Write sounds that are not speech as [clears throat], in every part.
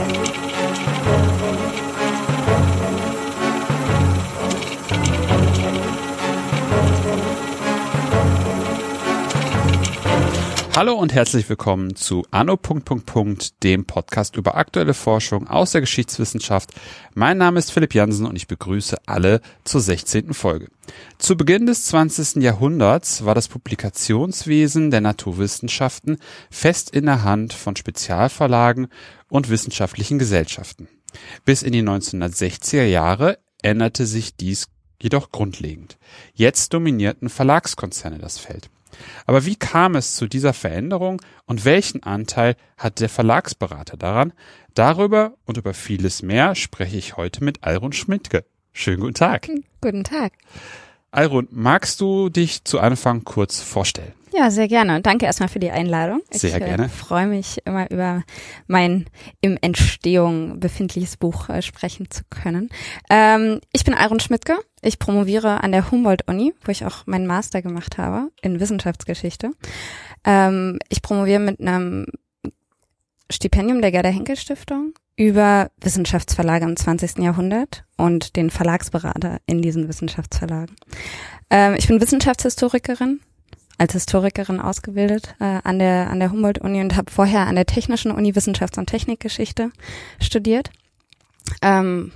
Thank you. Hallo und herzlich willkommen zu Anno. dem Podcast über aktuelle Forschung aus der Geschichtswissenschaft. Mein Name ist Philipp Jansen und ich begrüße alle zur 16. Folge. Zu Beginn des 20. Jahrhunderts war das Publikationswesen der Naturwissenschaften fest in der Hand von Spezialverlagen und wissenschaftlichen Gesellschaften. Bis in die 1960er Jahre änderte sich dies jedoch grundlegend. Jetzt dominierten Verlagskonzerne das Feld. Aber wie kam es zu dieser Veränderung und welchen Anteil hat der Verlagsberater daran? Darüber und über vieles mehr spreche ich heute mit Alrun Schmidtke. Schönen guten Tag. Guten Tag. Alrun, magst du dich zu Anfang kurz vorstellen? Ja, sehr gerne. Und danke erstmal für die Einladung. Sehr ich, gerne. Ich äh, freue mich immer über mein im Entstehung befindliches Buch äh, sprechen zu können. Ähm, ich bin Aaron Schmidtke. Ich promoviere an der Humboldt-Uni, wo ich auch meinen Master gemacht habe in Wissenschaftsgeschichte. Ähm, ich promoviere mit einem Stipendium der Gerda Henkel Stiftung über Wissenschaftsverlage im 20. Jahrhundert und den Verlagsberater in diesen Wissenschaftsverlagen. Ähm, ich bin Wissenschaftshistorikerin, als Historikerin ausgebildet äh, an der an der Humboldt-Uni und habe vorher an der Technischen Uni Wissenschafts- und Technikgeschichte studiert. Ähm,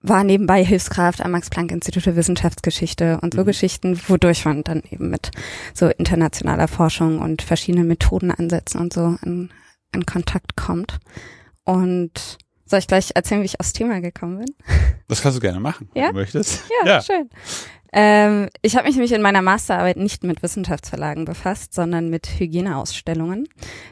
war nebenbei Hilfskraft am Max-Planck-Institut für Wissenschaftsgeschichte und so mhm. Geschichten, wodurch man dann eben mit so internationaler Forschung und verschiedenen Methodenansätzen und so in, in Kontakt kommt. Und soll ich gleich erzählen, wie ich aufs Thema gekommen bin? Das kannst du gerne machen, ja? wenn du möchtest. Ja, ja. schön. Ähm, ich habe mich nämlich in meiner Masterarbeit nicht mit Wissenschaftsverlagen befasst, sondern mit Hygieneausstellungen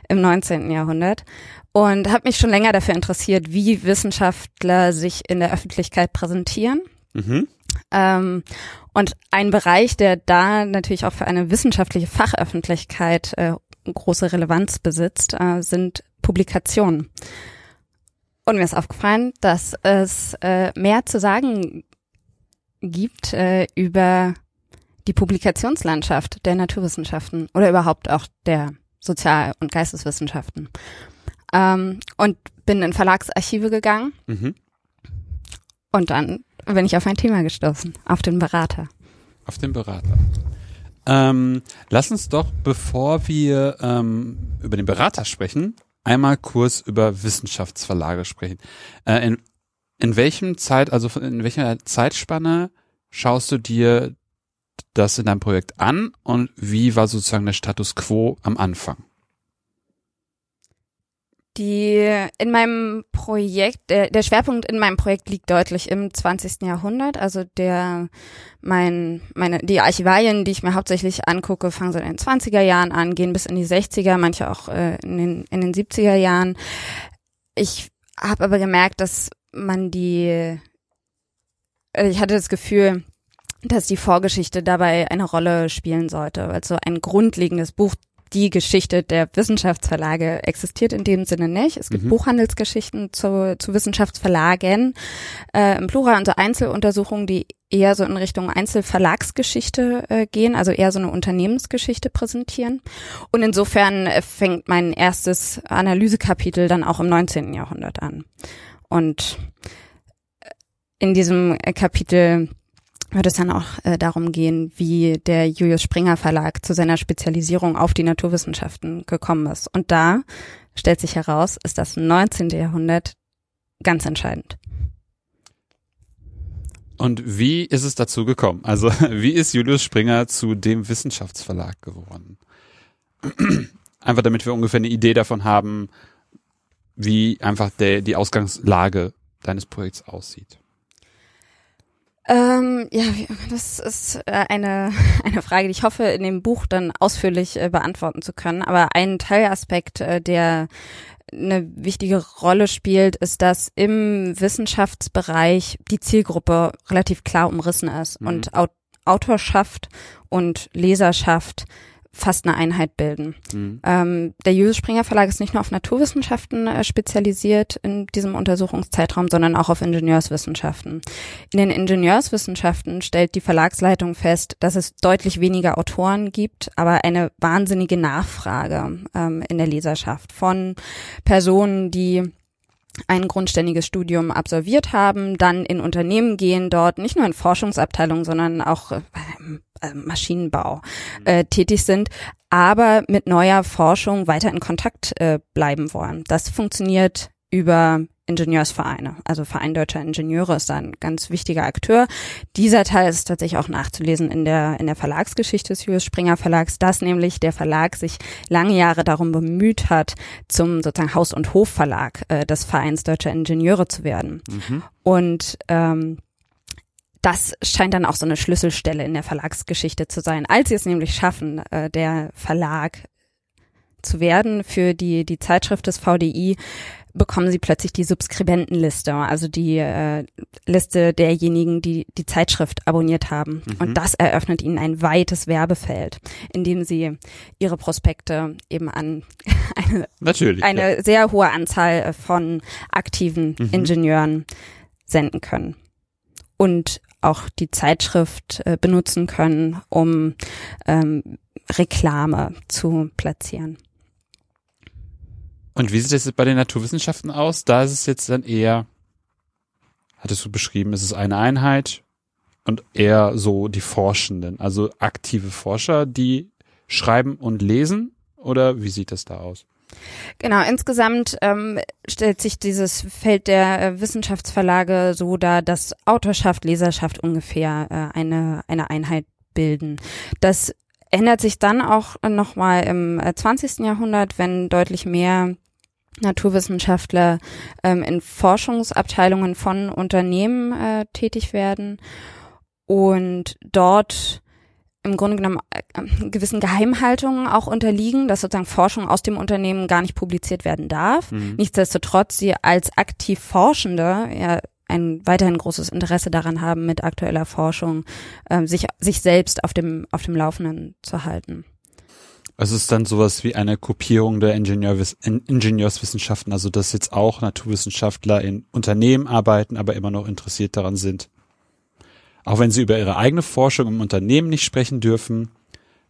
im 19. Jahrhundert und habe mich schon länger dafür interessiert, wie Wissenschaftler sich in der Öffentlichkeit präsentieren. Mhm. Ähm, und ein Bereich, der da natürlich auch für eine wissenschaftliche Fachöffentlichkeit äh, große Relevanz besitzt, äh, sind Publikationen. Und mir ist aufgefallen, dass es äh, mehr zu sagen gibt äh, über die Publikationslandschaft der Naturwissenschaften oder überhaupt auch der Sozial- und Geisteswissenschaften. Ähm, und bin in Verlagsarchive gegangen. Mhm. Und dann bin ich auf ein Thema gestoßen, auf den Berater. Auf den Berater. Ähm, lass uns doch, bevor wir ähm, über den Berater sprechen, einmal kurz über Wissenschaftsverlage sprechen. Äh, in, in welchem Zeit, also in welcher Zeitspanne schaust du dir das in deinem Projekt an und wie war sozusagen der Status quo am Anfang? Die in meinem Projekt, der, der Schwerpunkt in meinem Projekt liegt deutlich im 20. Jahrhundert. Also der mein, meine, die Archivalien, die ich mir hauptsächlich angucke, fangen so in den 20er Jahren an, gehen bis in die 60er, manche auch äh, in, den, in den 70er Jahren. Ich habe aber gemerkt, dass man die, äh, ich hatte das Gefühl, dass die Vorgeschichte dabei eine Rolle spielen sollte. Also ein grundlegendes Buch die Geschichte der Wissenschaftsverlage existiert in dem Sinne nicht. Es gibt mhm. Buchhandelsgeschichten zu, zu Wissenschaftsverlagen äh, im Plural und so Einzeluntersuchungen, die eher so in Richtung Einzelverlagsgeschichte äh, gehen, also eher so eine Unternehmensgeschichte präsentieren. Und insofern fängt mein erstes Analysekapitel dann auch im 19. Jahrhundert an. Und äh, in diesem Kapitel wird es dann auch äh, darum gehen, wie der Julius Springer Verlag zu seiner Spezialisierung auf die Naturwissenschaften gekommen ist. Und da stellt sich heraus, ist das 19. Jahrhundert ganz entscheidend. Und wie ist es dazu gekommen? Also [laughs] wie ist Julius Springer zu dem Wissenschaftsverlag geworden? [clears throat] Einfach damit wir ungefähr eine Idee davon haben, wie einfach der, die Ausgangslage deines Projekts aussieht. Ähm, ja, das ist äh, eine, [laughs] eine Frage, die ich hoffe, in dem Buch dann ausführlich äh, beantworten zu können. Aber ein Teilaspekt, äh, der eine wichtige Rolle spielt, ist, dass im Wissenschaftsbereich die Zielgruppe relativ klar umrissen ist mhm. und Autorschaft und Leserschaft fast eine Einheit bilden. Mhm. Ähm, der Julius Springer Verlag ist nicht nur auf Naturwissenschaften äh, spezialisiert in diesem Untersuchungszeitraum, sondern auch auf Ingenieurswissenschaften. In den Ingenieurswissenschaften stellt die Verlagsleitung fest, dass es deutlich weniger Autoren gibt, aber eine wahnsinnige Nachfrage ähm, in der Leserschaft von Personen, die ein grundständiges Studium absolviert haben, dann in Unternehmen gehen, dort nicht nur in Forschungsabteilungen, sondern auch äh, äh, Maschinenbau äh, tätig sind, aber mit neuer Forschung weiter in Kontakt äh, bleiben wollen. Das funktioniert über Ingenieursvereine. Also Verein Deutscher Ingenieure ist da ein ganz wichtiger Akteur. Dieser Teil ist tatsächlich auch nachzulesen in der, in der Verlagsgeschichte des Julius Springer Verlags, dass nämlich der Verlag sich lange Jahre darum bemüht hat, zum sozusagen Haus- und Hofverlag äh, des Vereins Deutscher Ingenieure zu werden. Mhm. Und ähm, das scheint dann auch so eine Schlüsselstelle in der Verlagsgeschichte zu sein. Als sie es nämlich schaffen, äh, der Verlag zu werden für die, die Zeitschrift des VDI, bekommen sie plötzlich die Subskribentenliste, also die äh, Liste derjenigen, die die Zeitschrift abonniert haben. Mhm. Und das eröffnet ihnen ein weites Werbefeld, in dem sie ihre Prospekte eben an [laughs] eine, Natürlich, eine ja. sehr hohe Anzahl von aktiven mhm. Ingenieuren senden können. Und auch die Zeitschrift äh, benutzen können, um ähm, Reklame zu platzieren. Und wie sieht es jetzt bei den Naturwissenschaften aus? Da ist es jetzt dann eher, hattest du beschrieben, ist es eine Einheit und eher so die Forschenden, also aktive Forscher, die schreiben und lesen? Oder wie sieht das da aus? Genau, insgesamt ähm, stellt sich dieses Feld der äh, Wissenschaftsverlage so dar, dass Autorschaft, Leserschaft ungefähr äh, eine, eine Einheit bilden. Das ändert sich dann auch nochmal im äh, 20. Jahrhundert, wenn deutlich mehr Naturwissenschaftler ähm, in Forschungsabteilungen von Unternehmen äh, tätig werden und dort im Grunde genommen äh, gewissen Geheimhaltungen auch unterliegen, dass sozusagen Forschung aus dem Unternehmen gar nicht publiziert werden darf. Mhm. Nichtsdestotrotz sie als aktiv Forschende ja ein weiterhin großes Interesse daran haben, mit aktueller Forschung äh, sich sich selbst auf dem auf dem Laufenden zu halten. Also es ist dann sowas wie eine Kopierung der Ingenieurwiss Ingenieurswissenschaften, also dass jetzt auch Naturwissenschaftler in Unternehmen arbeiten, aber immer noch interessiert daran sind. Auch wenn sie über ihre eigene Forschung im Unternehmen nicht sprechen dürfen,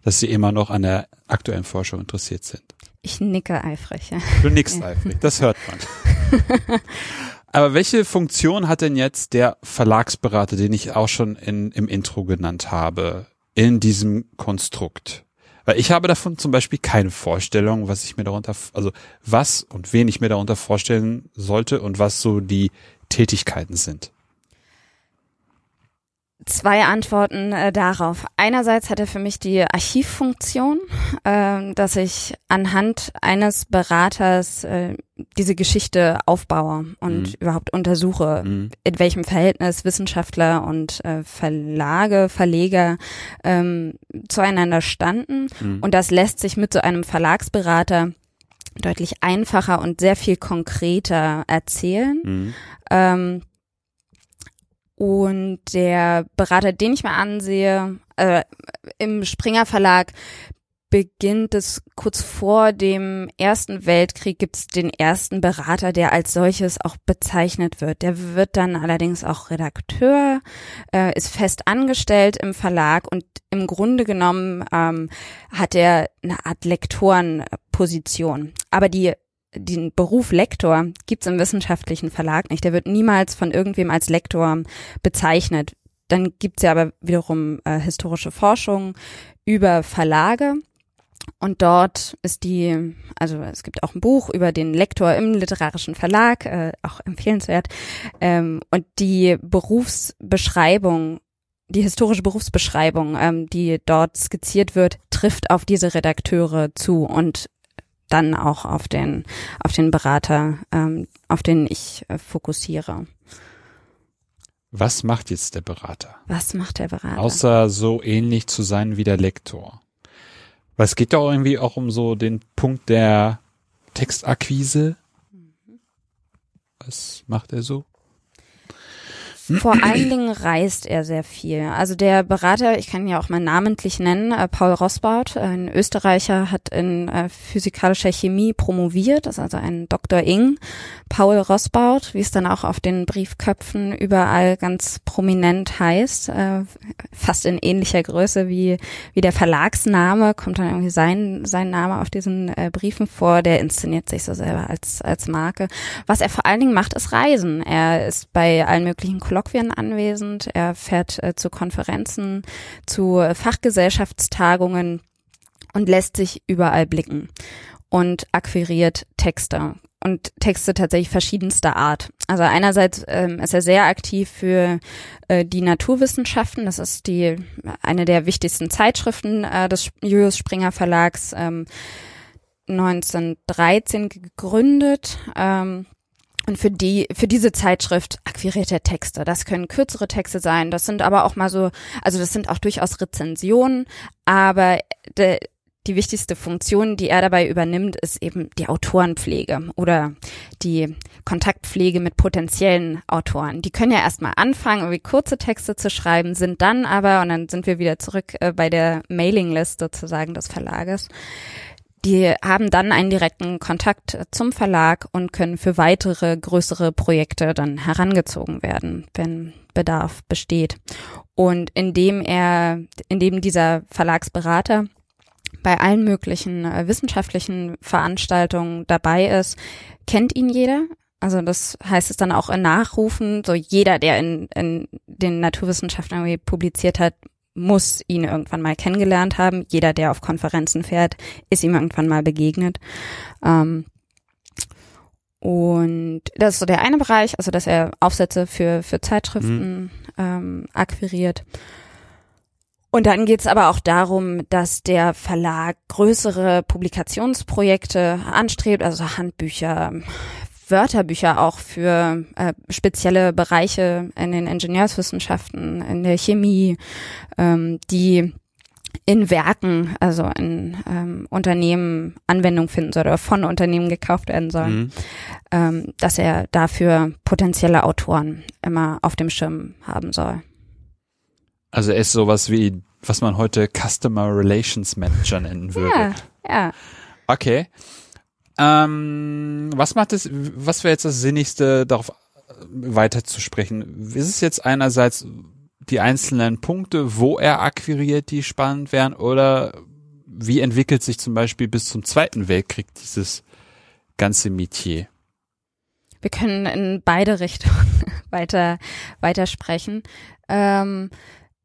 dass sie immer noch an der aktuellen Forschung interessiert sind. Ich nicke eifrig. Ja. Du nickst eifrig, das hört man. [laughs] Aber welche Funktion hat denn jetzt der Verlagsberater, den ich auch schon in, im Intro genannt habe, in diesem Konstrukt? Weil ich habe davon zum Beispiel keine Vorstellung, was ich mir darunter, also was und wen ich mir darunter vorstellen sollte und was so die Tätigkeiten sind. Zwei Antworten äh, darauf. Einerseits hat er für mich die Archivfunktion, äh, dass ich anhand eines Beraters äh, diese Geschichte aufbaue und mhm. überhaupt untersuche, mhm. in welchem Verhältnis Wissenschaftler und äh, Verlage, Verleger ähm, zueinander standen. Mhm. Und das lässt sich mit so einem Verlagsberater deutlich einfacher und sehr viel konkreter erzählen. Mhm. Ähm, und der Berater, den ich mir ansehe, äh, im Springer Verlag beginnt es kurz vor dem Ersten Weltkrieg gibt es den ersten Berater, der als solches auch bezeichnet wird. Der wird dann allerdings auch Redakteur, äh, ist fest angestellt im Verlag und im Grunde genommen ähm, hat er eine Art Lektorenposition. Aber die den Beruf Lektor gibt's im wissenschaftlichen Verlag nicht. Der wird niemals von irgendwem als Lektor bezeichnet. Dann gibt's ja aber wiederum äh, historische Forschung über Verlage. Und dort ist die, also es gibt auch ein Buch über den Lektor im literarischen Verlag, äh, auch empfehlenswert. Ähm, und die Berufsbeschreibung, die historische Berufsbeschreibung, ähm, die dort skizziert wird, trifft auf diese Redakteure zu. Und dann auch auf den, auf den Berater, ähm, auf den ich äh, fokussiere. Was macht jetzt der Berater? Was macht der Berater? Außer so ähnlich zu sein wie der Lektor. Weil es geht doch irgendwie auch um so den Punkt der Textakquise. Was macht er so? Vor allen Dingen reist er sehr viel. Also der Berater, ich kann ihn ja auch mal namentlich nennen, äh, Paul Rosbaud, ein Österreicher, hat in äh, physikalischer Chemie promoviert, ist also ein Dr. Ing. Paul Rosbaud, wie es dann auch auf den Briefköpfen überall ganz prominent heißt, äh, fast in ähnlicher Größe wie, wie der Verlagsname, kommt dann irgendwie sein, sein Name auf diesen äh, Briefen vor, der inszeniert sich so selber als, als Marke. Was er vor allen Dingen macht, ist Reisen. Er ist bei allen möglichen Kolloquien anwesend, er fährt äh, zu Konferenzen, zu äh, Fachgesellschaftstagungen und lässt sich überall blicken und akquiriert Texte und Texte tatsächlich verschiedenster Art. Also einerseits ähm, ist er sehr aktiv für äh, die Naturwissenschaften. Das ist die eine der wichtigsten Zeitschriften äh, des Julius Springer Verlags. Ähm, 1913 gegründet. Ähm, und für die, für diese Zeitschrift akquiriert er Texte. Das können kürzere Texte sein. Das sind aber auch mal so, also das sind auch durchaus Rezensionen. Aber de, die wichtigste Funktion, die er dabei übernimmt, ist eben die Autorenpflege oder die Kontaktpflege mit potenziellen Autoren. Die können ja erstmal anfangen, irgendwie kurze Texte zu schreiben, sind dann aber, und dann sind wir wieder zurück äh, bei der Mailinglist sozusagen des Verlages, die haben dann einen direkten Kontakt zum Verlag und können für weitere größere Projekte dann herangezogen werden, wenn Bedarf besteht. Und indem er, indem dieser Verlagsberater bei allen möglichen äh, wissenschaftlichen Veranstaltungen dabei ist, kennt ihn jeder. Also das heißt es dann auch in Nachrufen, so jeder, der in, in den Naturwissenschaften irgendwie publiziert hat, muss ihn irgendwann mal kennengelernt haben. Jeder, der auf Konferenzen fährt, ist ihm irgendwann mal begegnet. Ähm, und das ist so der eine Bereich, also dass er Aufsätze für, für Zeitschriften mhm. ähm, akquiriert. Und dann geht's aber auch darum, dass der Verlag größere Publikationsprojekte anstrebt, also Handbücher, Wörterbücher auch für äh, spezielle Bereiche in den Ingenieurswissenschaften, in der Chemie, ähm, die in Werken, also in ähm, Unternehmen Anwendung finden soll oder von Unternehmen gekauft werden sollen, mhm. ähm, dass er dafür potenzielle Autoren immer auf dem Schirm haben soll. Also er ist sowas wie, was man heute Customer Relations Manager nennen würde. Ja, ja. Okay. Ähm, was macht es, was wäre jetzt das Sinnigste, darauf weiterzusprechen? Ist es jetzt einerseits die einzelnen Punkte, wo er akquiriert, die spannend wären, oder wie entwickelt sich zum Beispiel bis zum Zweiten Weltkrieg dieses ganze Metier? Wir können in beide Richtungen [laughs] weiter, weiter sprechen. Ähm,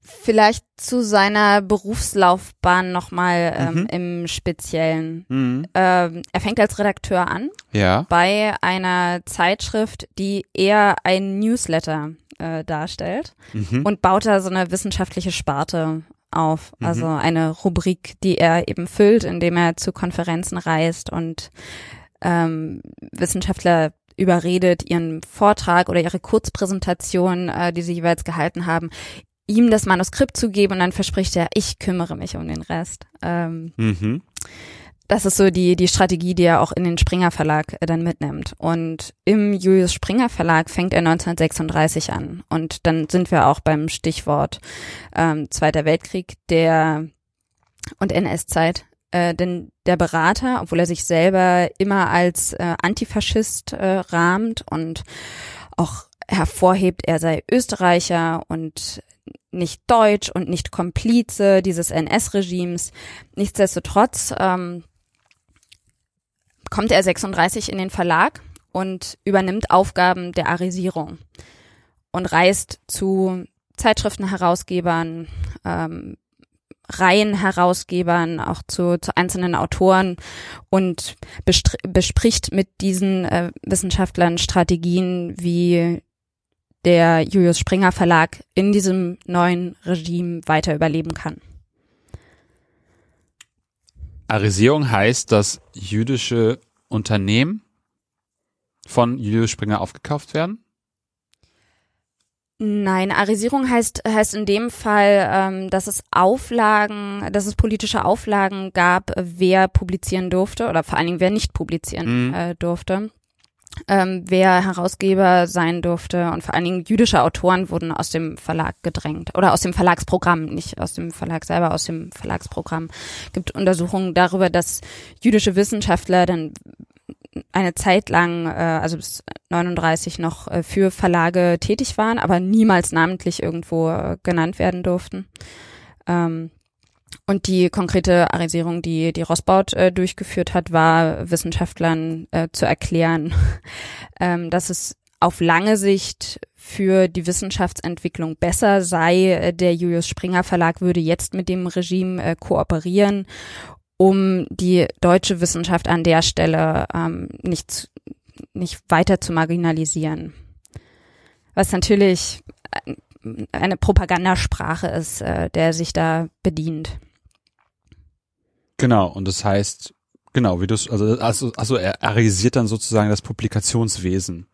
Vielleicht zu seiner Berufslaufbahn nochmal ähm, mhm. im Speziellen. Mhm. Ähm, er fängt als Redakteur an ja. bei einer Zeitschrift, die eher ein Newsletter äh, darstellt mhm. und baut da so eine wissenschaftliche Sparte auf. Mhm. Also eine Rubrik, die er eben füllt, indem er zu Konferenzen reist und ähm, Wissenschaftler überredet, ihren Vortrag oder ihre Kurzpräsentation, äh, die sie jeweils gehalten haben, ihm das Manuskript zu geben und dann verspricht er, ich kümmere mich um den Rest. Ähm, mhm. Das ist so die, die Strategie, die er auch in den Springer Verlag äh, dann mitnimmt. Und im Julius Springer Verlag fängt er 1936 an. Und dann sind wir auch beim Stichwort ähm, Zweiter Weltkrieg der und NS-Zeit. Äh, denn der Berater, obwohl er sich selber immer als äh, Antifaschist äh, rahmt und auch hervorhebt, er sei Österreicher und nicht deutsch und nicht Komplize dieses NS-Regimes. Nichtsdestotrotz ähm, kommt er 36 in den Verlag und übernimmt Aufgaben der Arisierung und reist zu Zeitschriftenherausgebern, ähm, Reihenherausgebern, auch zu, zu einzelnen Autoren und bespricht mit diesen äh, Wissenschaftlern Strategien, wie der Julius Springer Verlag in diesem neuen Regime weiter überleben kann. Arisierung heißt, dass jüdische Unternehmen von Julius Springer aufgekauft werden? Nein, Arisierung heißt, heißt in dem Fall, ähm, dass es Auflagen, dass es politische Auflagen gab, wer publizieren durfte oder vor allen Dingen wer nicht publizieren mhm. äh, durfte. Ähm, wer Herausgeber sein durfte und vor allen Dingen jüdische Autoren wurden aus dem Verlag gedrängt oder aus dem Verlagsprogramm, nicht aus dem Verlag selber, aus dem Verlagsprogramm. Es gibt Untersuchungen darüber, dass jüdische Wissenschaftler dann eine Zeit lang, äh, also bis 39 noch äh, für Verlage tätig waren, aber niemals namentlich irgendwo äh, genannt werden durften. Ähm, und die konkrete Arisierung, die die Rossbaut äh, durchgeführt hat, war Wissenschaftlern äh, zu erklären, [laughs] ähm, dass es auf lange Sicht für die Wissenschaftsentwicklung besser sei. Äh, der Julius Springer Verlag würde jetzt mit dem Regime äh, kooperieren, um die deutsche Wissenschaft an der Stelle ähm, nicht, nicht weiter zu marginalisieren. Was natürlich äh, eine Propagandasprache ist, äh, der sich da bedient. Genau, und das heißt, genau, wie du also, also, also er arisiert dann sozusagen das Publikationswesen.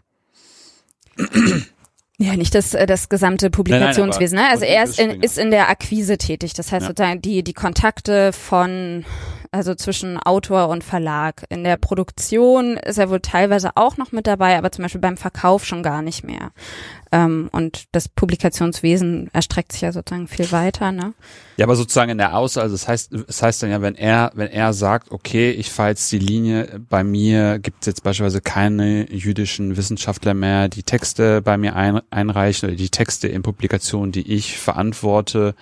Ja, nicht das, äh, das gesamte Publikationswesen. Nein, nein, ne? Also er ist in, ist in der Akquise tätig. Das heißt ja. sozusagen die, die Kontakte von also zwischen Autor und Verlag. In der Produktion ist er wohl teilweise auch noch mit dabei, aber zum Beispiel beim Verkauf schon gar nicht mehr. Ähm, und das Publikationswesen erstreckt sich ja sozusagen viel weiter, ne? Ja, aber sozusagen in der Aus, also das heißt, das heißt dann ja, wenn er, wenn er sagt, okay, ich fahre jetzt die Linie, bei mir gibt es jetzt beispielsweise keine jüdischen Wissenschaftler mehr, die Texte bei mir ein, einreichen oder die Texte in Publikationen, die ich verantworte,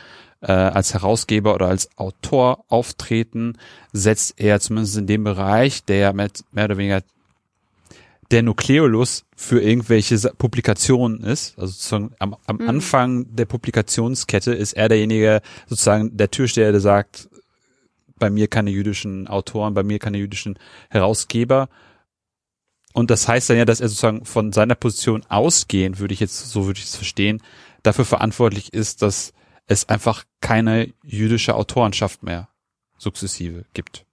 äh, als Herausgeber oder als Autor auftreten, setzt er zumindest in dem Bereich, der mit mehr oder weniger der Nukleolus für irgendwelche Publikationen ist, also sozusagen am, am mhm. Anfang der Publikationskette ist er derjenige, sozusagen der Türsteher, der sagt, bei mir keine jüdischen Autoren, bei mir keine jüdischen Herausgeber. Und das heißt dann ja, dass er sozusagen von seiner Position ausgehend, würde ich jetzt, so würde ich es verstehen, dafür verantwortlich ist, dass es einfach keine jüdische Autorenschaft mehr sukzessive gibt.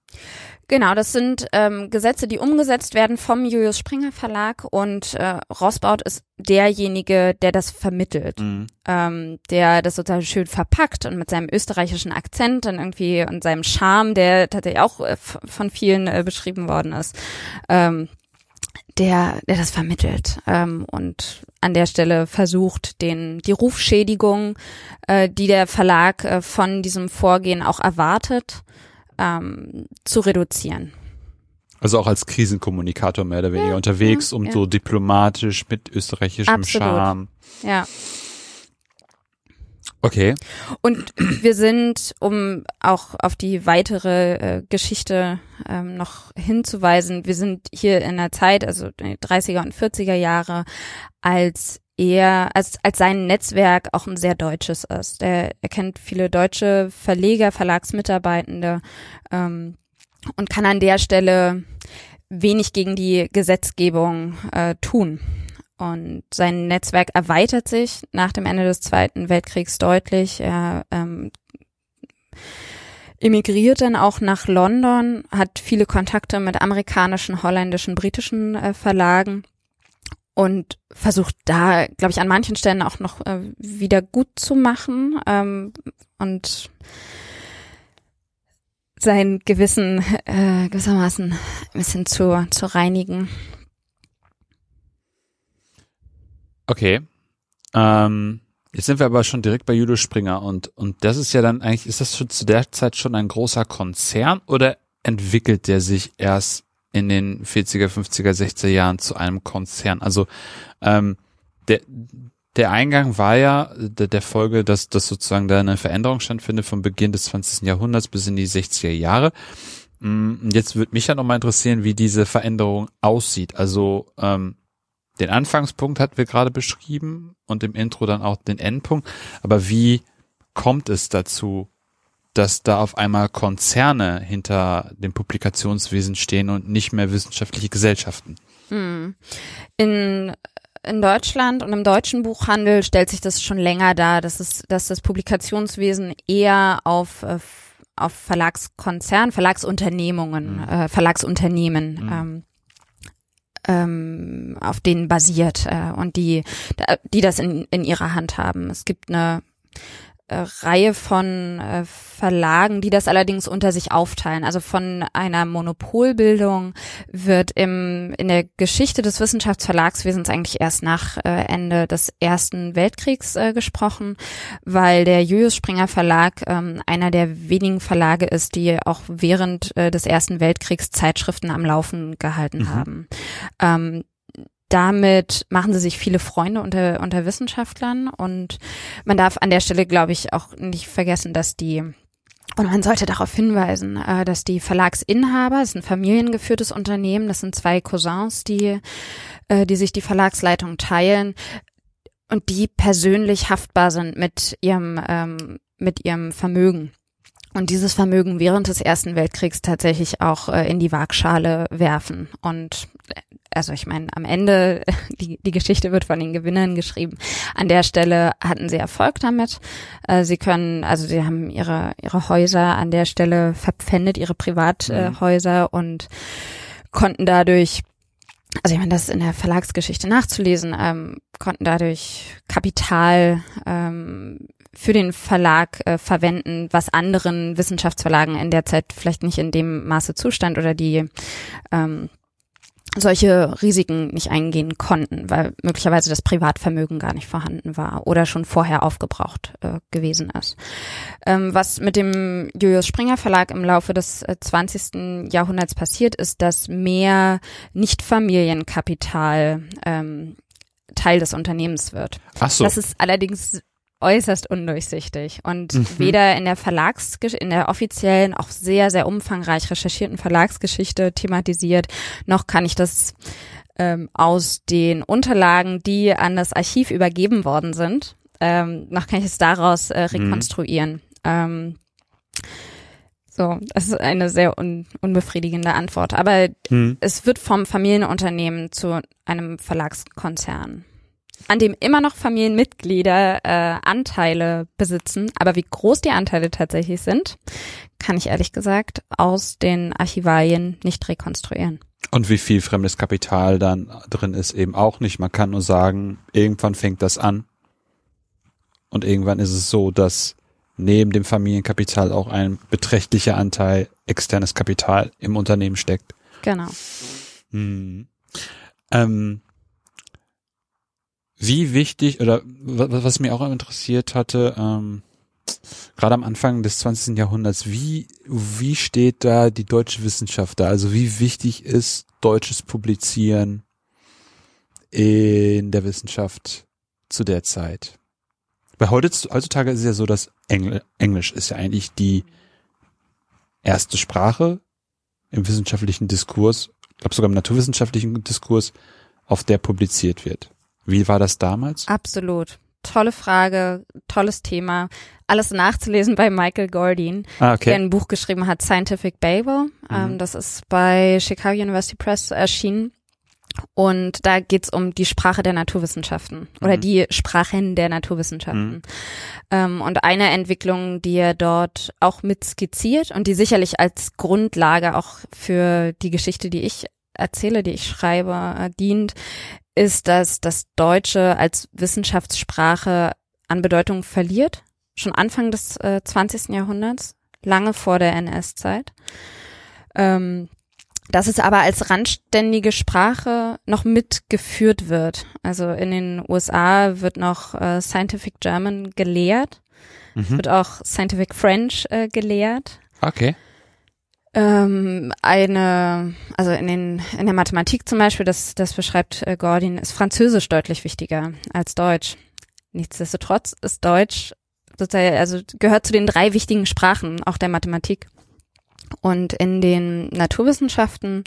Genau, das sind ähm, Gesetze, die umgesetzt werden vom Julius Springer Verlag und äh, Rossbaut ist derjenige, der das vermittelt, mhm. ähm, der das sozusagen schön verpackt und mit seinem österreichischen Akzent und irgendwie und seinem Charme, der tatsächlich auch äh, von vielen äh, beschrieben worden ist, ähm, der, der das vermittelt ähm, und an der Stelle versucht, den die Rufschädigung, äh, die der Verlag äh, von diesem Vorgehen auch erwartet, ähm, zu reduzieren. Also auch als Krisenkommunikator mehr oder weniger ja, unterwegs, um ja. so diplomatisch mit österreichischem Absolut. Charme. Ja. Okay. Und wir sind, um auch auf die weitere äh, Geschichte ähm, noch hinzuweisen, wir sind hier in der Zeit, also 30er und 40er Jahre, als er, als, als sein Netzwerk auch ein sehr deutsches ist. Er, er kennt viele deutsche Verleger, Verlagsmitarbeitende ähm, und kann an der Stelle wenig gegen die Gesetzgebung äh, tun. Und sein Netzwerk erweitert sich nach dem Ende des Zweiten Weltkriegs deutlich. Er ähm, emigriert dann auch nach London, hat viele Kontakte mit amerikanischen, holländischen, britischen äh, Verlagen und versucht da, glaube ich, an manchen Stellen auch noch äh, wieder gut zu machen ähm, und sein Gewissen äh, gewissermaßen ein bisschen zu, zu reinigen. Okay. Ähm, jetzt sind wir aber schon direkt bei Judo Springer und, und das ist ja dann eigentlich, ist das schon zu der Zeit schon ein großer Konzern oder entwickelt der sich erst in den 40er, 50er, 60er Jahren zu einem Konzern? Also ähm, der, der Eingang war ja der, der Folge, dass, dass sozusagen da eine Veränderung stattfindet vom Beginn des 20. Jahrhunderts bis in die 60er Jahre. Mm, jetzt würde mich ja nochmal interessieren, wie diese Veränderung aussieht. Also ähm, den Anfangspunkt hatten wir gerade beschrieben und im Intro dann auch den Endpunkt. Aber wie kommt es dazu, dass da auf einmal Konzerne hinter dem Publikationswesen stehen und nicht mehr wissenschaftliche Gesellschaften? Hm. In in Deutschland und im deutschen Buchhandel stellt sich das schon länger dar, dass es, dass das Publikationswesen eher auf äh, auf Verlagskonzern, Verlagsunternehmungen, mhm. äh, Verlagsunternehmen mhm. ähm, ähm, auf denen basiert äh, und die, die das in, in ihrer Hand haben. Es gibt eine Reihe von äh, Verlagen, die das allerdings unter sich aufteilen. Also von einer Monopolbildung wird im, in der Geschichte des Wissenschaftsverlagswesens eigentlich erst nach äh, Ende des Ersten Weltkriegs äh, gesprochen, weil der Julius Springer Verlag ähm, einer der wenigen Verlage ist, die auch während äh, des Ersten Weltkriegs Zeitschriften am Laufen gehalten mhm. haben. Ähm, damit machen sie sich viele Freunde unter, unter Wissenschaftlern. Und man darf an der Stelle, glaube ich, auch nicht vergessen, dass die und man sollte darauf hinweisen, äh, dass die Verlagsinhaber, es ist ein familiengeführtes Unternehmen, das sind zwei Cousins, die, äh, die sich die Verlagsleitung teilen und die persönlich haftbar sind mit ihrem, ähm, mit ihrem Vermögen und dieses Vermögen während des Ersten Weltkriegs tatsächlich auch äh, in die Waagschale werfen. Und äh, also ich meine, am Ende, [laughs] die, die Geschichte wird von den Gewinnern geschrieben. An der Stelle hatten sie Erfolg damit. Äh, sie können, also sie haben ihre, ihre Häuser an der Stelle verpfändet, ihre Privathäuser mhm. und konnten dadurch also ich meine, das ist in der Verlagsgeschichte nachzulesen, ähm, konnten dadurch Kapital ähm, für den Verlag äh, verwenden, was anderen Wissenschaftsverlagen in der Zeit vielleicht nicht in dem Maße zustand oder die ähm, solche Risiken nicht eingehen konnten, weil möglicherweise das Privatvermögen gar nicht vorhanden war oder schon vorher aufgebraucht äh, gewesen ist. Ähm, was mit dem Julius Springer Verlag im Laufe des äh, 20. Jahrhunderts passiert, ist, dass mehr Nicht-Familienkapital ähm, Teil des Unternehmens wird. Ach so. Das ist allerdings äußerst undurchsichtig und mhm. weder in der Verlagsgeschichte, in der offiziellen, auch sehr, sehr umfangreich recherchierten Verlagsgeschichte thematisiert, noch kann ich das ähm, aus den Unterlagen, die an das Archiv übergeben worden sind, ähm, noch kann ich es daraus äh, mhm. rekonstruieren. Mhm. Ähm, so, das ist eine sehr un unbefriedigende Antwort. Aber mhm. es wird vom Familienunternehmen zu einem Verlagskonzern an dem immer noch Familienmitglieder äh, Anteile besitzen. Aber wie groß die Anteile tatsächlich sind, kann ich ehrlich gesagt aus den Archivalien nicht rekonstruieren. Und wie viel fremdes Kapital dann drin ist, eben auch nicht. Man kann nur sagen, irgendwann fängt das an. Und irgendwann ist es so, dass neben dem Familienkapital auch ein beträchtlicher Anteil externes Kapital im Unternehmen steckt. Genau. Hm. Ähm, wie wichtig oder was mich auch interessiert hatte, ähm, gerade am Anfang des 20. Jahrhunderts, wie, wie steht da die deutsche Wissenschaft da? Also wie wichtig ist deutsches Publizieren in der Wissenschaft zu der Zeit? Weil heute, heutzutage ist es ja so, dass Engl Englisch ist ja eigentlich die erste Sprache im wissenschaftlichen Diskurs, ich glaube sogar im naturwissenschaftlichen Diskurs, auf der publiziert wird. Wie war das damals? Absolut. Tolle Frage, tolles Thema. Alles nachzulesen bei Michael Gordon, ah, okay. der ein Buch geschrieben hat, Scientific Babel. Mhm. Ähm, das ist bei Chicago University Press erschienen. Und da geht's um die Sprache der Naturwissenschaften oder mhm. die Sprachen der Naturwissenschaften. Mhm. Ähm, und eine Entwicklung, die er dort auch mit skizziert und die sicherlich als Grundlage auch für die Geschichte, die ich erzähle, die ich schreibe, äh, dient, ist, dass das Deutsche als Wissenschaftssprache an Bedeutung verliert, schon Anfang des äh, 20. Jahrhunderts, lange vor der NS-Zeit. Ähm, dass es aber als randständige Sprache noch mitgeführt wird. Also in den USA wird noch äh, Scientific German gelehrt, mhm. wird auch Scientific French äh, gelehrt. Okay ähm, eine, also in den in der Mathematik zum Beispiel, das das beschreibt äh, Gordon, ist Französisch deutlich wichtiger als Deutsch. Nichtsdestotrotz ist Deutsch sozusagen, also gehört zu den drei wichtigen Sprachen auch der Mathematik. Und in den Naturwissenschaften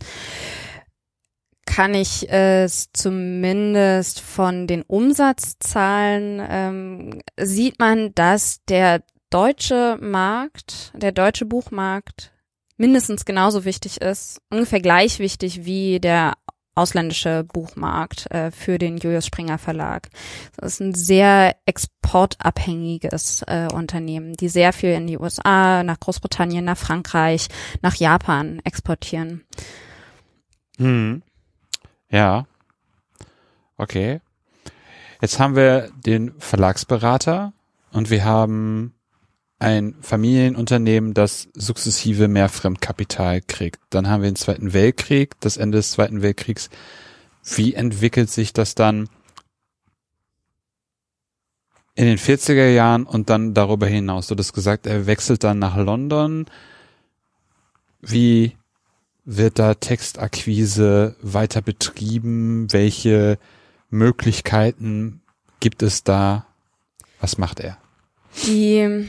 kann ich es zumindest von den Umsatzzahlen ähm, sieht man, dass der deutsche Markt, der deutsche Buchmarkt mindestens genauso wichtig ist, ungefähr gleich wichtig wie der ausländische Buchmarkt äh, für den Julius Springer Verlag. Das ist ein sehr exportabhängiges äh, Unternehmen, die sehr viel in die USA, nach Großbritannien, nach Frankreich, nach Japan exportieren. Hm. Ja. Okay. Jetzt haben wir den Verlagsberater und wir haben ein Familienunternehmen, das sukzessive mehr Fremdkapital kriegt. Dann haben wir den Zweiten Weltkrieg, das Ende des Zweiten Weltkriegs. Wie entwickelt sich das dann in den 40er Jahren und dann darüber hinaus? Du hast gesagt, er wechselt dann nach London. Wie wird da Textakquise weiter betrieben? Welche Möglichkeiten gibt es da? Was macht er? Die,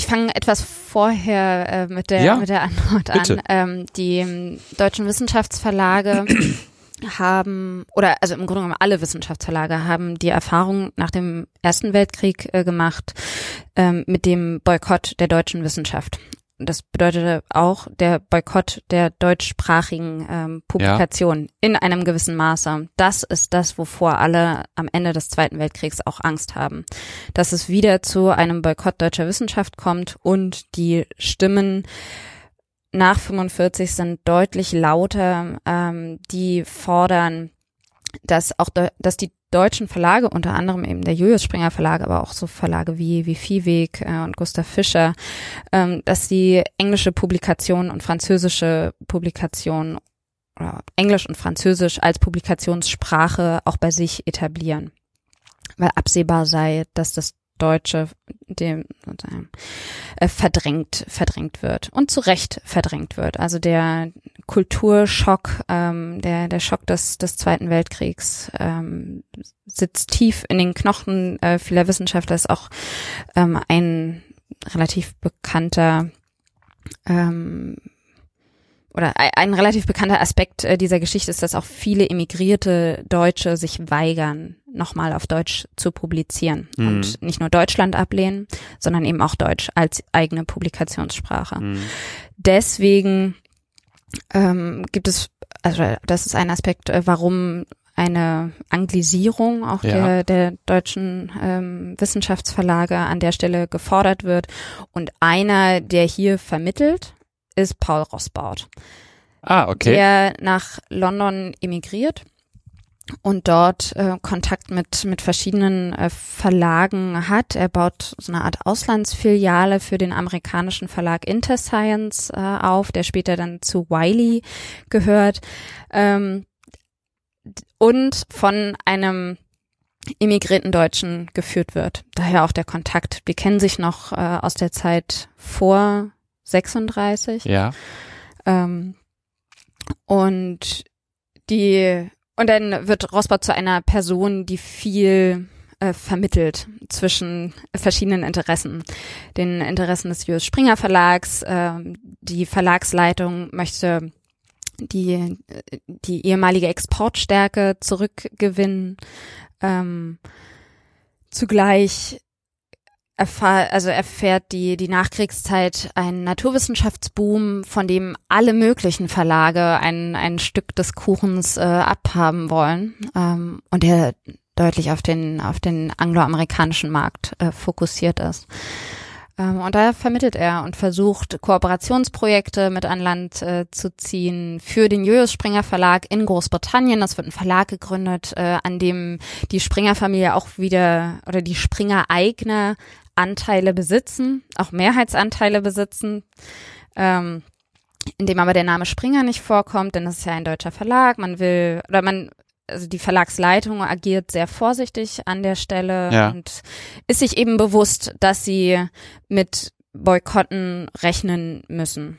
ich fange etwas vorher äh, mit der Ja, mit der Antwort bitte. an. Ähm, die ähm, deutschen Wissenschaftsverlage [clears throat] haben oder also im Grunde genommen alle Wissenschaftsverlage haben die Erfahrung nach dem Ersten Weltkrieg äh, gemacht ähm, mit dem Boykott der deutschen Wissenschaft. Das bedeutete auch der Boykott der deutschsprachigen ähm, Publikation in einem gewissen Maße. Das ist das, wovor alle am Ende des Zweiten Weltkriegs auch Angst haben. Dass es wieder zu einem Boykott deutscher Wissenschaft kommt und die Stimmen nach 45 sind deutlich lauter, ähm, die fordern, dass auch, dass die deutschen Verlage, unter anderem eben der Julius Springer Verlag, aber auch so Verlage wie, wie Viehweg äh, und Gustav Fischer, ähm, dass die englische Publikation und französische Publikation oder Englisch und Französisch als Publikationssprache auch bei sich etablieren. Weil absehbar sei, dass das Deutsche dem äh, verdrängt, verdrängt wird und zu Recht verdrängt wird. Also der Kulturschock, ähm, der, der Schock des, des Zweiten Weltkriegs ähm, sitzt tief in den Knochen äh, vieler Wissenschaftler, ist auch ähm, ein relativ bekannter ähm, oder ein, relativ bekannter Aspekt äh, dieser Geschichte ist, dass auch viele emigrierte Deutsche sich weigern, nochmal auf Deutsch zu publizieren Mhm. und nicht nur Deutschland ablehnen, sondern eben auch Deutsch als eigene Publikationssprache. Mhm. Deswegen ähm, gibt es, also das ist ein Aspekt, äh, warum eine Anglisierung auch Ja. der, der deutschen ähm, Wissenschaftsverlage an der Stelle gefordert wird. Und einer, der hier vermittelt, ist Paul Rossbaut, Ah, okay. der nach London emigriert und dort äh, Kontakt mit mit verschiedenen äh, Verlagen hat. Er baut so eine Art Auslandsfiliale für den amerikanischen Verlag Interscience äh, auf, der später dann zu Wiley gehört ähm, und von einem immigrierten Deutschen geführt wird. Daher auch der Kontakt. Die kennen sich noch äh, aus der Zeit vor 36. Ja. Ähm, und die und dann wird Rosbach zu einer Person, die viel äh, vermittelt zwischen verschiedenen Interessen. Den Interessen des Julius Springer Verlags, ähm, die Verlagsleitung möchte die, die ehemalige Exportstärke zurückgewinnen. Ähm, zugleich erfahr, also erfährt die, die Nachkriegszeit einen Naturwissenschaftsboom, von dem alle möglichen Verlage ein, ein Stück des Kuchens äh, abhaben wollen ähm, und der deutlich auf den, auf den angloamerikanischen Markt äh, fokussiert ist. Ähm, und da vermittelt er und versucht, Kooperationsprojekte mit an Land äh, zu ziehen für den Julius Springer Verlag in Großbritannien. Das wird ein Verlag gegründet, äh, an dem die Springer-Familie auch wieder oder die Springer eigene Anteile besitzen, auch Mehrheitsanteile besitzen. Ähm, in dem aber der Name Springer nicht vorkommt, denn das ist ja ein deutscher Verlag. Man will, oder man, also die Verlagsleitung agiert sehr vorsichtig an der Stelle Ja. und ist sich eben bewusst, dass sie mit Boykotten rechnen müssen.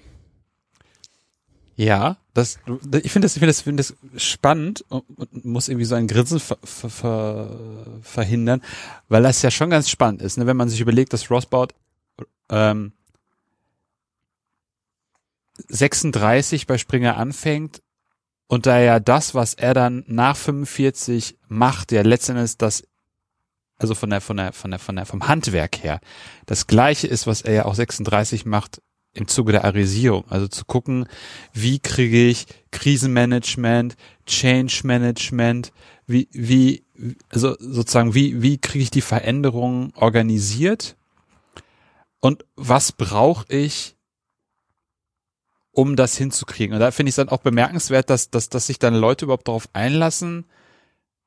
Ja, das, ich finde das, ich finde das, finde das spannend und, und muss irgendwie so ein Grinsen ver, ver, ver, verhindern, weil das ja schon ganz spannend ist, ne? wenn man sich überlegt, dass Rossbaut ähm, 36 bei Springer anfängt und da ja das, was er dann nach 45 macht, ja letztendlich das also von der, von der, von der, von der, vom Handwerk her, das gleiche ist, was er ja auch 36 macht im Zuge der Arisierung. Also zu gucken, wie kriege ich Krisenmanagement, Change Management, wie, wie, also sozusagen, wie, wie kriege ich die Veränderungen organisiert und was brauche ich, um das hinzukriegen. Und da finde ich es dann auch bemerkenswert, dass, dass, dass sich dann Leute überhaupt darauf einlassen,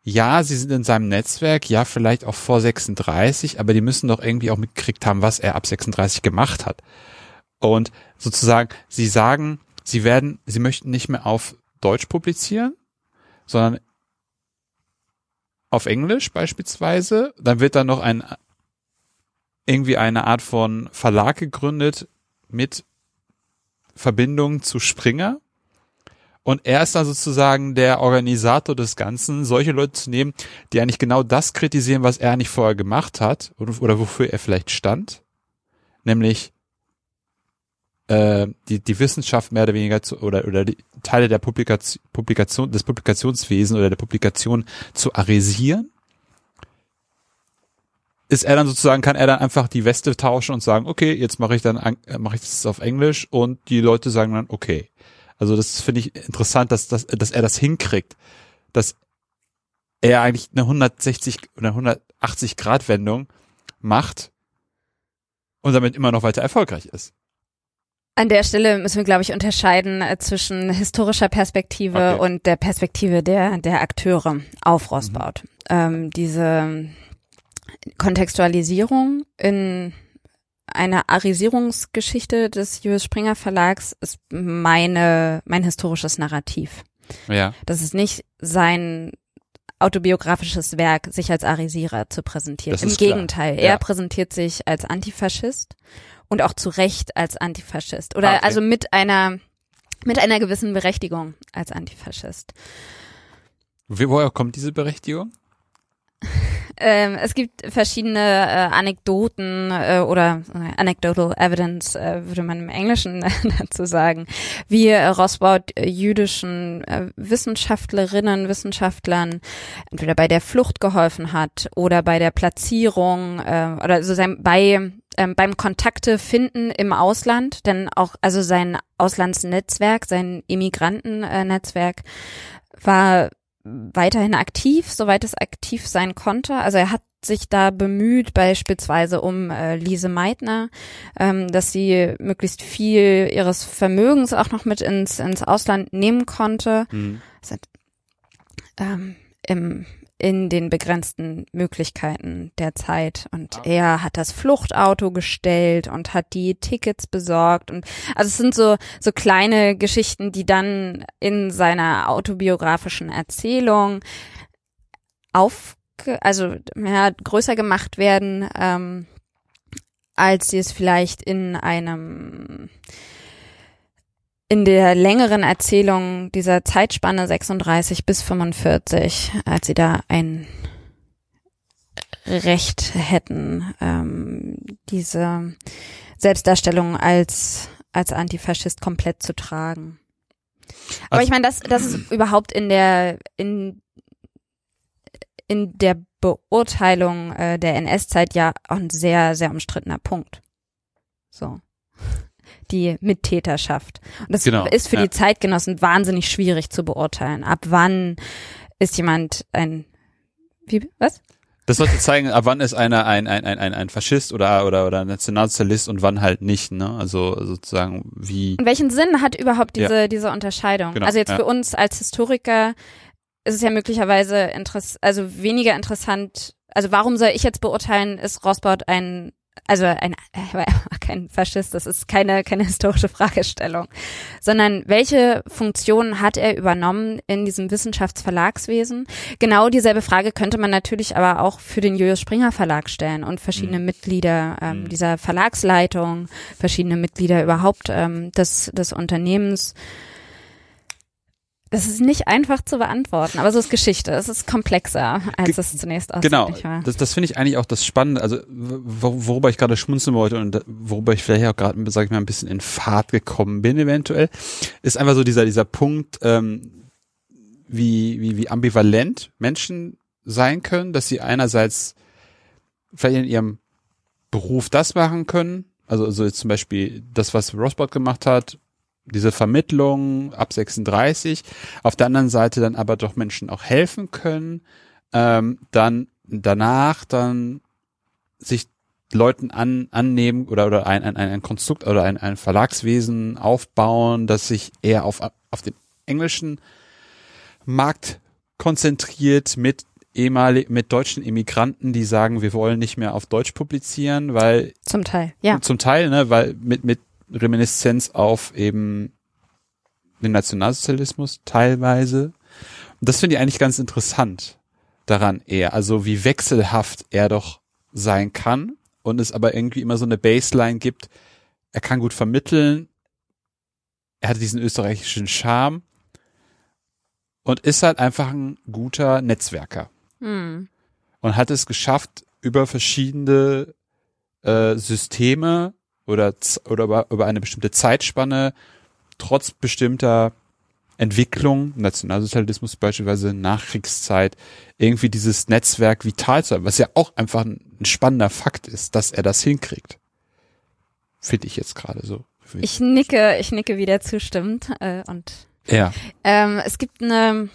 ja, sie sind in seinem Netzwerk, ja, vielleicht auch vor 36, aber die müssen doch irgendwie auch mitgekriegt haben, was er ab 36 gemacht hat. Und sozusagen, sie sagen, sie werden, sie möchten nicht mehr auf Deutsch publizieren, sondern auf Englisch beispielsweise. Dann wird dann noch ein irgendwie eine Art von Verlag gegründet mit Verbindung zu Springer. Und er ist dann sozusagen der Organisator des Ganzen, solche Leute zu nehmen, die eigentlich genau das kritisieren, was er eigentlich vorher gemacht hat oder wofür er vielleicht stand. Nämlich äh, die, die Wissenschaft mehr oder weniger zu, oder, oder die Teile der Publikation, Publikation, des Publikationswesens oder der Publikation zu arisieren ist er dann sozusagen, kann er dann einfach die Weste tauschen und sagen, okay, jetzt mache ich dann, äh, mache ich das auf Englisch und die Leute sagen dann, okay. Also das finde ich interessant, dass, dass, dass er das hinkriegt, dass er eigentlich eine 160 oder 180 Grad Wendung macht und damit immer noch weiter erfolgreich ist. An der Stelle müssen wir, glaube ich, unterscheiden äh, zwischen historischer Perspektive okay. und der Perspektive der, der Akteure auf Rossbaut. Mhm. Ähm, diese Kontextualisierung in einer Arisierungsgeschichte des Julius Springer Verlags ist meine, mein historisches Narrativ. Ja. Das ist nicht sein autobiografisches Werk, sich als Arisierer zu präsentieren. Im Gegenteil, klar. er präsentiert sich als Antifaschist und auch zu Recht als Antifaschist. Oder okay. also mit einer, mit einer gewissen Berechtigung als Antifaschist. Woher kommt diese Berechtigung? [laughs] Ähm, es gibt verschiedene äh, Anekdoten äh, oder äh, anecdotal evidence, äh, würde man im Englischen [laughs] dazu sagen, wie äh, Rosbaud äh, jüdischen Wissenschaftlerinnen, Wissenschaftlern entweder bei der Flucht geholfen hat oder bei der Platzierung oder so sein, bei ähm, beim Kontakte finden im Ausland, denn auch also sein Auslandsnetzwerk, sein Immigrantennetzwerk war weiterhin aktiv, soweit es aktiv sein konnte. Also er hat sich da bemüht, beispielsweise um äh, Lise Meitner, ähm, dass sie möglichst viel ihres Vermögens auch noch mit ins, ins Ausland nehmen konnte. Mhm. Also, ähm, im in den begrenzten Möglichkeiten der Zeit. Und er hat das Fluchtauto gestellt und hat die Tickets besorgt. Und also es sind so, so kleine Geschichten, die dann in seiner autobiografischen Erzählung auf, also ja, größer gemacht werden, ähm, als sie es vielleicht in einem in der längeren Erzählung dieser Zeitspanne 36 bis 45, als sie da ein Recht hätten, ähm, diese Selbstdarstellung als als Antifaschist komplett zu tragen. Aber also, ich meine, das das ist überhaupt in der in in der Beurteilung äh, der NS-Zeit ja auch ein sehr sehr umstrittener Punkt. So die Mittäterschaft. Und das genau, ist für ja. die Zeitgenossen wahnsinnig schwierig zu beurteilen. Ab wann ist jemand ein, wie, was? Das sollte zeigen, ab wann ist einer ein, ein, ein, ein, ein Faschist oder, oder, oder Nationalsozialist und wann halt nicht, ne? Also sozusagen wie. Und welchen Sinn hat überhaupt diese, ja. diese Unterscheidung? Genau, also jetzt ja. für uns als Historiker ist es ja möglicherweise interess also weniger interessant. Also warum soll ich jetzt beurteilen, ist Rossbaut ein also ein, äh, [laughs] kein Faschist, das ist keine, keine historische Fragestellung, sondern welche Funktionen hat er übernommen in diesem Wissenschaftsverlagswesen? Genau dieselbe Frage könnte man natürlich aber auch für den Julius Springer Verlag stellen und verschiedene mhm. Mitglieder ähm, mhm. dieser Verlagsleitung, verschiedene Mitglieder überhaupt ähm, des, des Unternehmens. Das ist nicht einfach zu beantworten, aber so ist Geschichte. Es ist komplexer, als es zunächst aussieht. Genau, das, das finde ich eigentlich auch das Spannende, also worüber ich gerade schmunzeln wollte und worüber ich vielleicht auch gerade, sage ich mal, ein bisschen in Fahrt gekommen bin eventuell, ist einfach so dieser, dieser Punkt, ähm, wie, wie, wie ambivalent Menschen sein können, dass sie einerseits vielleicht in ihrem Beruf das machen können, also, also jetzt zum Beispiel das, was Rosbot gemacht hat, diese Vermittlung ab 36, auf der anderen Seite dann aber doch Menschen auch helfen können, ähm, dann danach dann sich Leuten an, annehmen oder, oder ein, ein, ein Konstrukt oder ein, ein Verlagswesen aufbauen, das sich eher auf, auf den englischen Markt konzentriert mit ehemalig mit deutschen Immigranten, die sagen, wir wollen nicht mehr auf Deutsch publizieren, weil Zum Teil, ja. zum Teil, ne, weil mit mit Reminiszenz auf eben den Nationalsozialismus teilweise. Und das finde ich eigentlich ganz interessant daran eher, also wie wechselhaft er doch sein kann und es aber irgendwie immer so eine Baseline gibt. Er kann gut vermitteln. Er hat diesen österreichischen Charme und ist halt einfach ein guter Netzwerker Hm. und hat es geschafft, über verschiedene äh, Systeme oder, oder über, über eine bestimmte Zeitspanne trotz bestimmter Entwicklung, Nationalsozialismus beispielsweise, Nachkriegszeit, irgendwie dieses Netzwerk vital zu haben, was ja auch einfach ein, ein spannender Fakt ist, dass er das hinkriegt. Finde ich jetzt gerade so. Ich nicke, ich nicke wieder zustimmend äh, und ja. Ähm, es gibt eine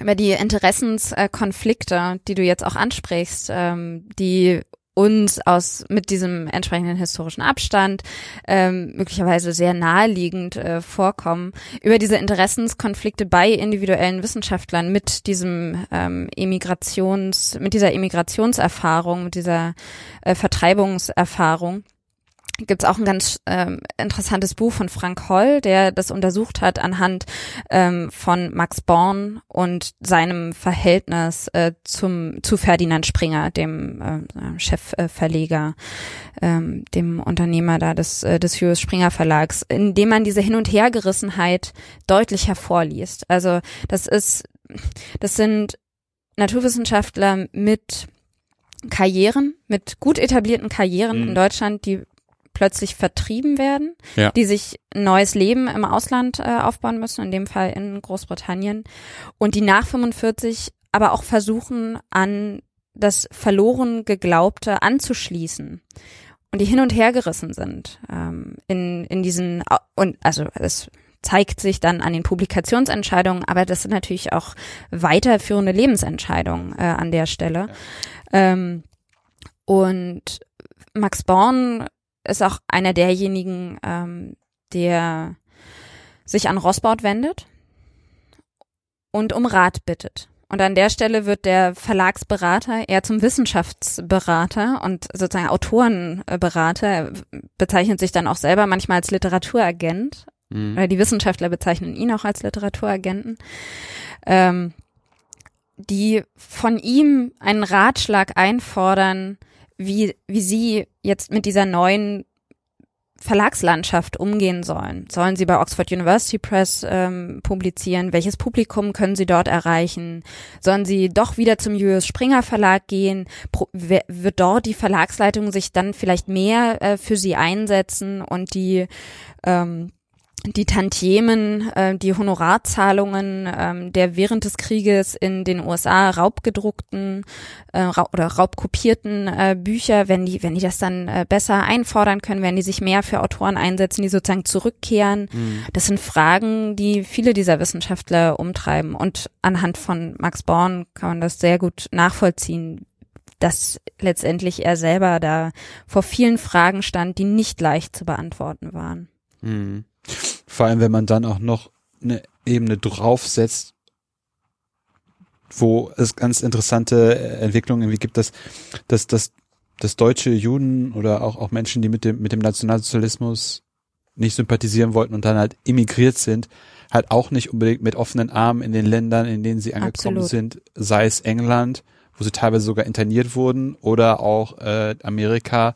über die Interessenskonflikte, die du jetzt auch ansprichst, ähm, die uns aus mit diesem entsprechenden historischen Abstand ähm, möglicherweise sehr naheliegend äh, vorkommen. Über diese Interessenskonflikte bei individuellen Wissenschaftlern mit diesem ähm, Emigrations mit dieser Emigrationserfahrung mit dieser äh, Vertreibungserfahrung gibt es auch ein ganz ähm, interessantes Buch von Frank Holl, der das untersucht hat anhand ähm, von Max Born und seinem Verhältnis äh, zum zu Ferdinand Springer, dem äh, Chefverleger, ähm, dem Unternehmer da des äh, des Julius Springer Verlags, indem man diese Hin und Hergerissenheit deutlich hervorliest. Also das ist, das sind Naturwissenschaftler mit Karrieren, mit gut etablierten Karrieren Mhm. in Deutschland, die plötzlich vertrieben werden, Ja. die sich ein neues Leben im Ausland äh, aufbauen müssen, in dem Fall in Großbritannien, und die nach 45 aber auch versuchen, an das verloren Geglaubte anzuschließen und die hin und her gerissen sind ähm, in, in diesen, und also es zeigt sich dann an den Publikationsentscheidungen, aber das sind natürlich auch weiterführende Lebensentscheidungen äh, an der Stelle. Ähm, und Max Born ist auch einer derjenigen, ähm, der sich an Rossbaut wendet und um Rat bittet. Und an der Stelle wird der Verlagsberater eher zum Wissenschaftsberater und sozusagen Autorenberater. Er bezeichnet sich dann auch selber manchmal als Literaturagent. Mhm. Oder die Wissenschaftler bezeichnen ihn auch als Literaturagenten. Ähm, die von ihm einen Ratschlag einfordern, wie, wie sie jetzt mit dieser neuen Verlagslandschaft umgehen sollen. Sollen sie bei Oxford University Press ähm, publizieren? Welches Publikum können sie dort erreichen? Sollen sie doch wieder zum Julius Springer Verlag gehen? Pro wird dort die Verlagsleitung sich dann vielleicht mehr äh, für sie einsetzen und die ähm, die Tantiemen, äh, die Honorarzahlungen ähm, der während des Krieges in den USA raubgedruckten äh, ra oder raubkopierten äh, Bücher, wenn die, wenn die das dann äh, besser einfordern können, wenn die sich mehr für Autoren einsetzen, die sozusagen zurückkehren. Das sind Fragen, die viele dieser Wissenschaftler umtreiben. Und anhand von Max Born kann man das sehr gut nachvollziehen, dass letztendlich er selber da vor vielen Fragen stand, die nicht leicht zu beantworten waren. Mhm. Vor allem, wenn man dann auch noch eine Ebene draufsetzt, wo es ganz interessante äh, Entwicklungen irgendwie gibt, dass, dass, dass, dass deutsche Juden oder auch, auch Menschen, die mit dem, mit dem Nationalsozialismus nicht sympathisieren wollten und dann halt immigriert sind, halt auch nicht unbedingt mit offenen Armen in den Ländern, in denen sie angekommen Absolut. sind, sei es England, wo sie teilweise sogar interniert wurden, oder auch äh, Amerika,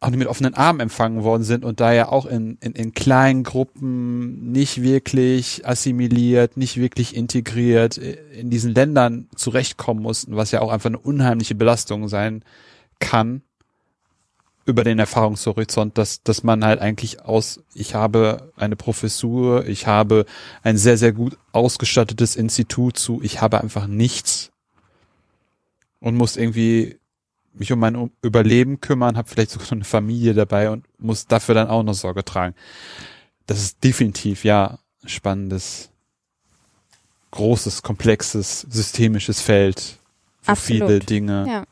auch nicht mit offenen Armen empfangen worden sind und da ja auch in, in, in kleinen Gruppen nicht wirklich assimiliert, nicht wirklich integriert äh, in diesen Ländern zurechtkommen mussten, was ja auch einfach eine unheimliche Belastung sein kann über den Erfahrungshorizont, dass, dass man halt eigentlich aus, ich habe eine Professur, ich habe ein sehr, sehr gut ausgestattetes Institut zu, ich habe einfach nichts und muss irgendwie mich um mein Überleben kümmern, habe vielleicht sogar eine Familie dabei und muss dafür dann auch noch Sorge tragen. Das ist definitiv, ja, spannendes, großes, komplexes, systemisches Feld, wo Absolut. viele Dinge Ja.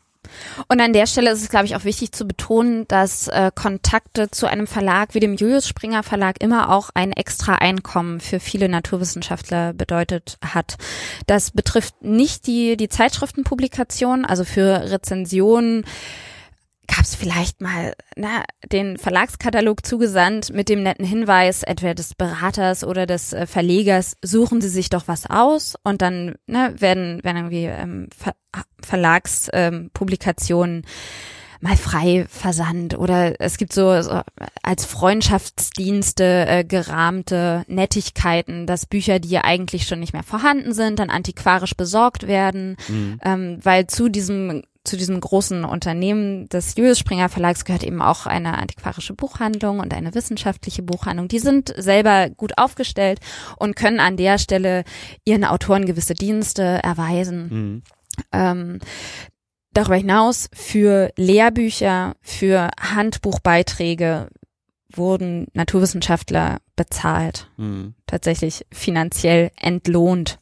Und an der Stelle ist es, glaube ich, auch wichtig zu betonen, dass äh, Kontakte zu einem Verlag wie dem Julius Springer Verlag immer auch ein extra Einkommen für viele Naturwissenschaftler bedeutet hat. Das betrifft nicht die, die Zeitschriftenpublikation, also für Rezensionen gab es vielleicht mal na, den Verlagskatalog zugesandt mit dem netten Hinweis, entweder des Beraters oder des äh, Verlegers, suchen Sie sich doch was aus und dann ne, werden, werden irgendwie ähm, Ver Verlagspublikationen ähm, mal frei versandt oder es gibt so, so als Freundschaftsdienste äh, gerahmte Nettigkeiten, dass Bücher, die ja eigentlich schon nicht mehr vorhanden sind, dann antiquarisch besorgt werden, mhm. ähm, weil zu diesem zu diesem großen Unternehmen des Julius Springer Verlags gehört eben auch eine antiquarische Buchhandlung und eine wissenschaftliche Buchhandlung. Die sind selber gut aufgestellt und können an der Stelle ihren Autoren gewisse Dienste erweisen. Mhm. Ähm, darüber hinaus für Lehrbücher, für Handbuchbeiträge wurden Naturwissenschaftler bezahlt, mhm. tatsächlich finanziell entlohnt.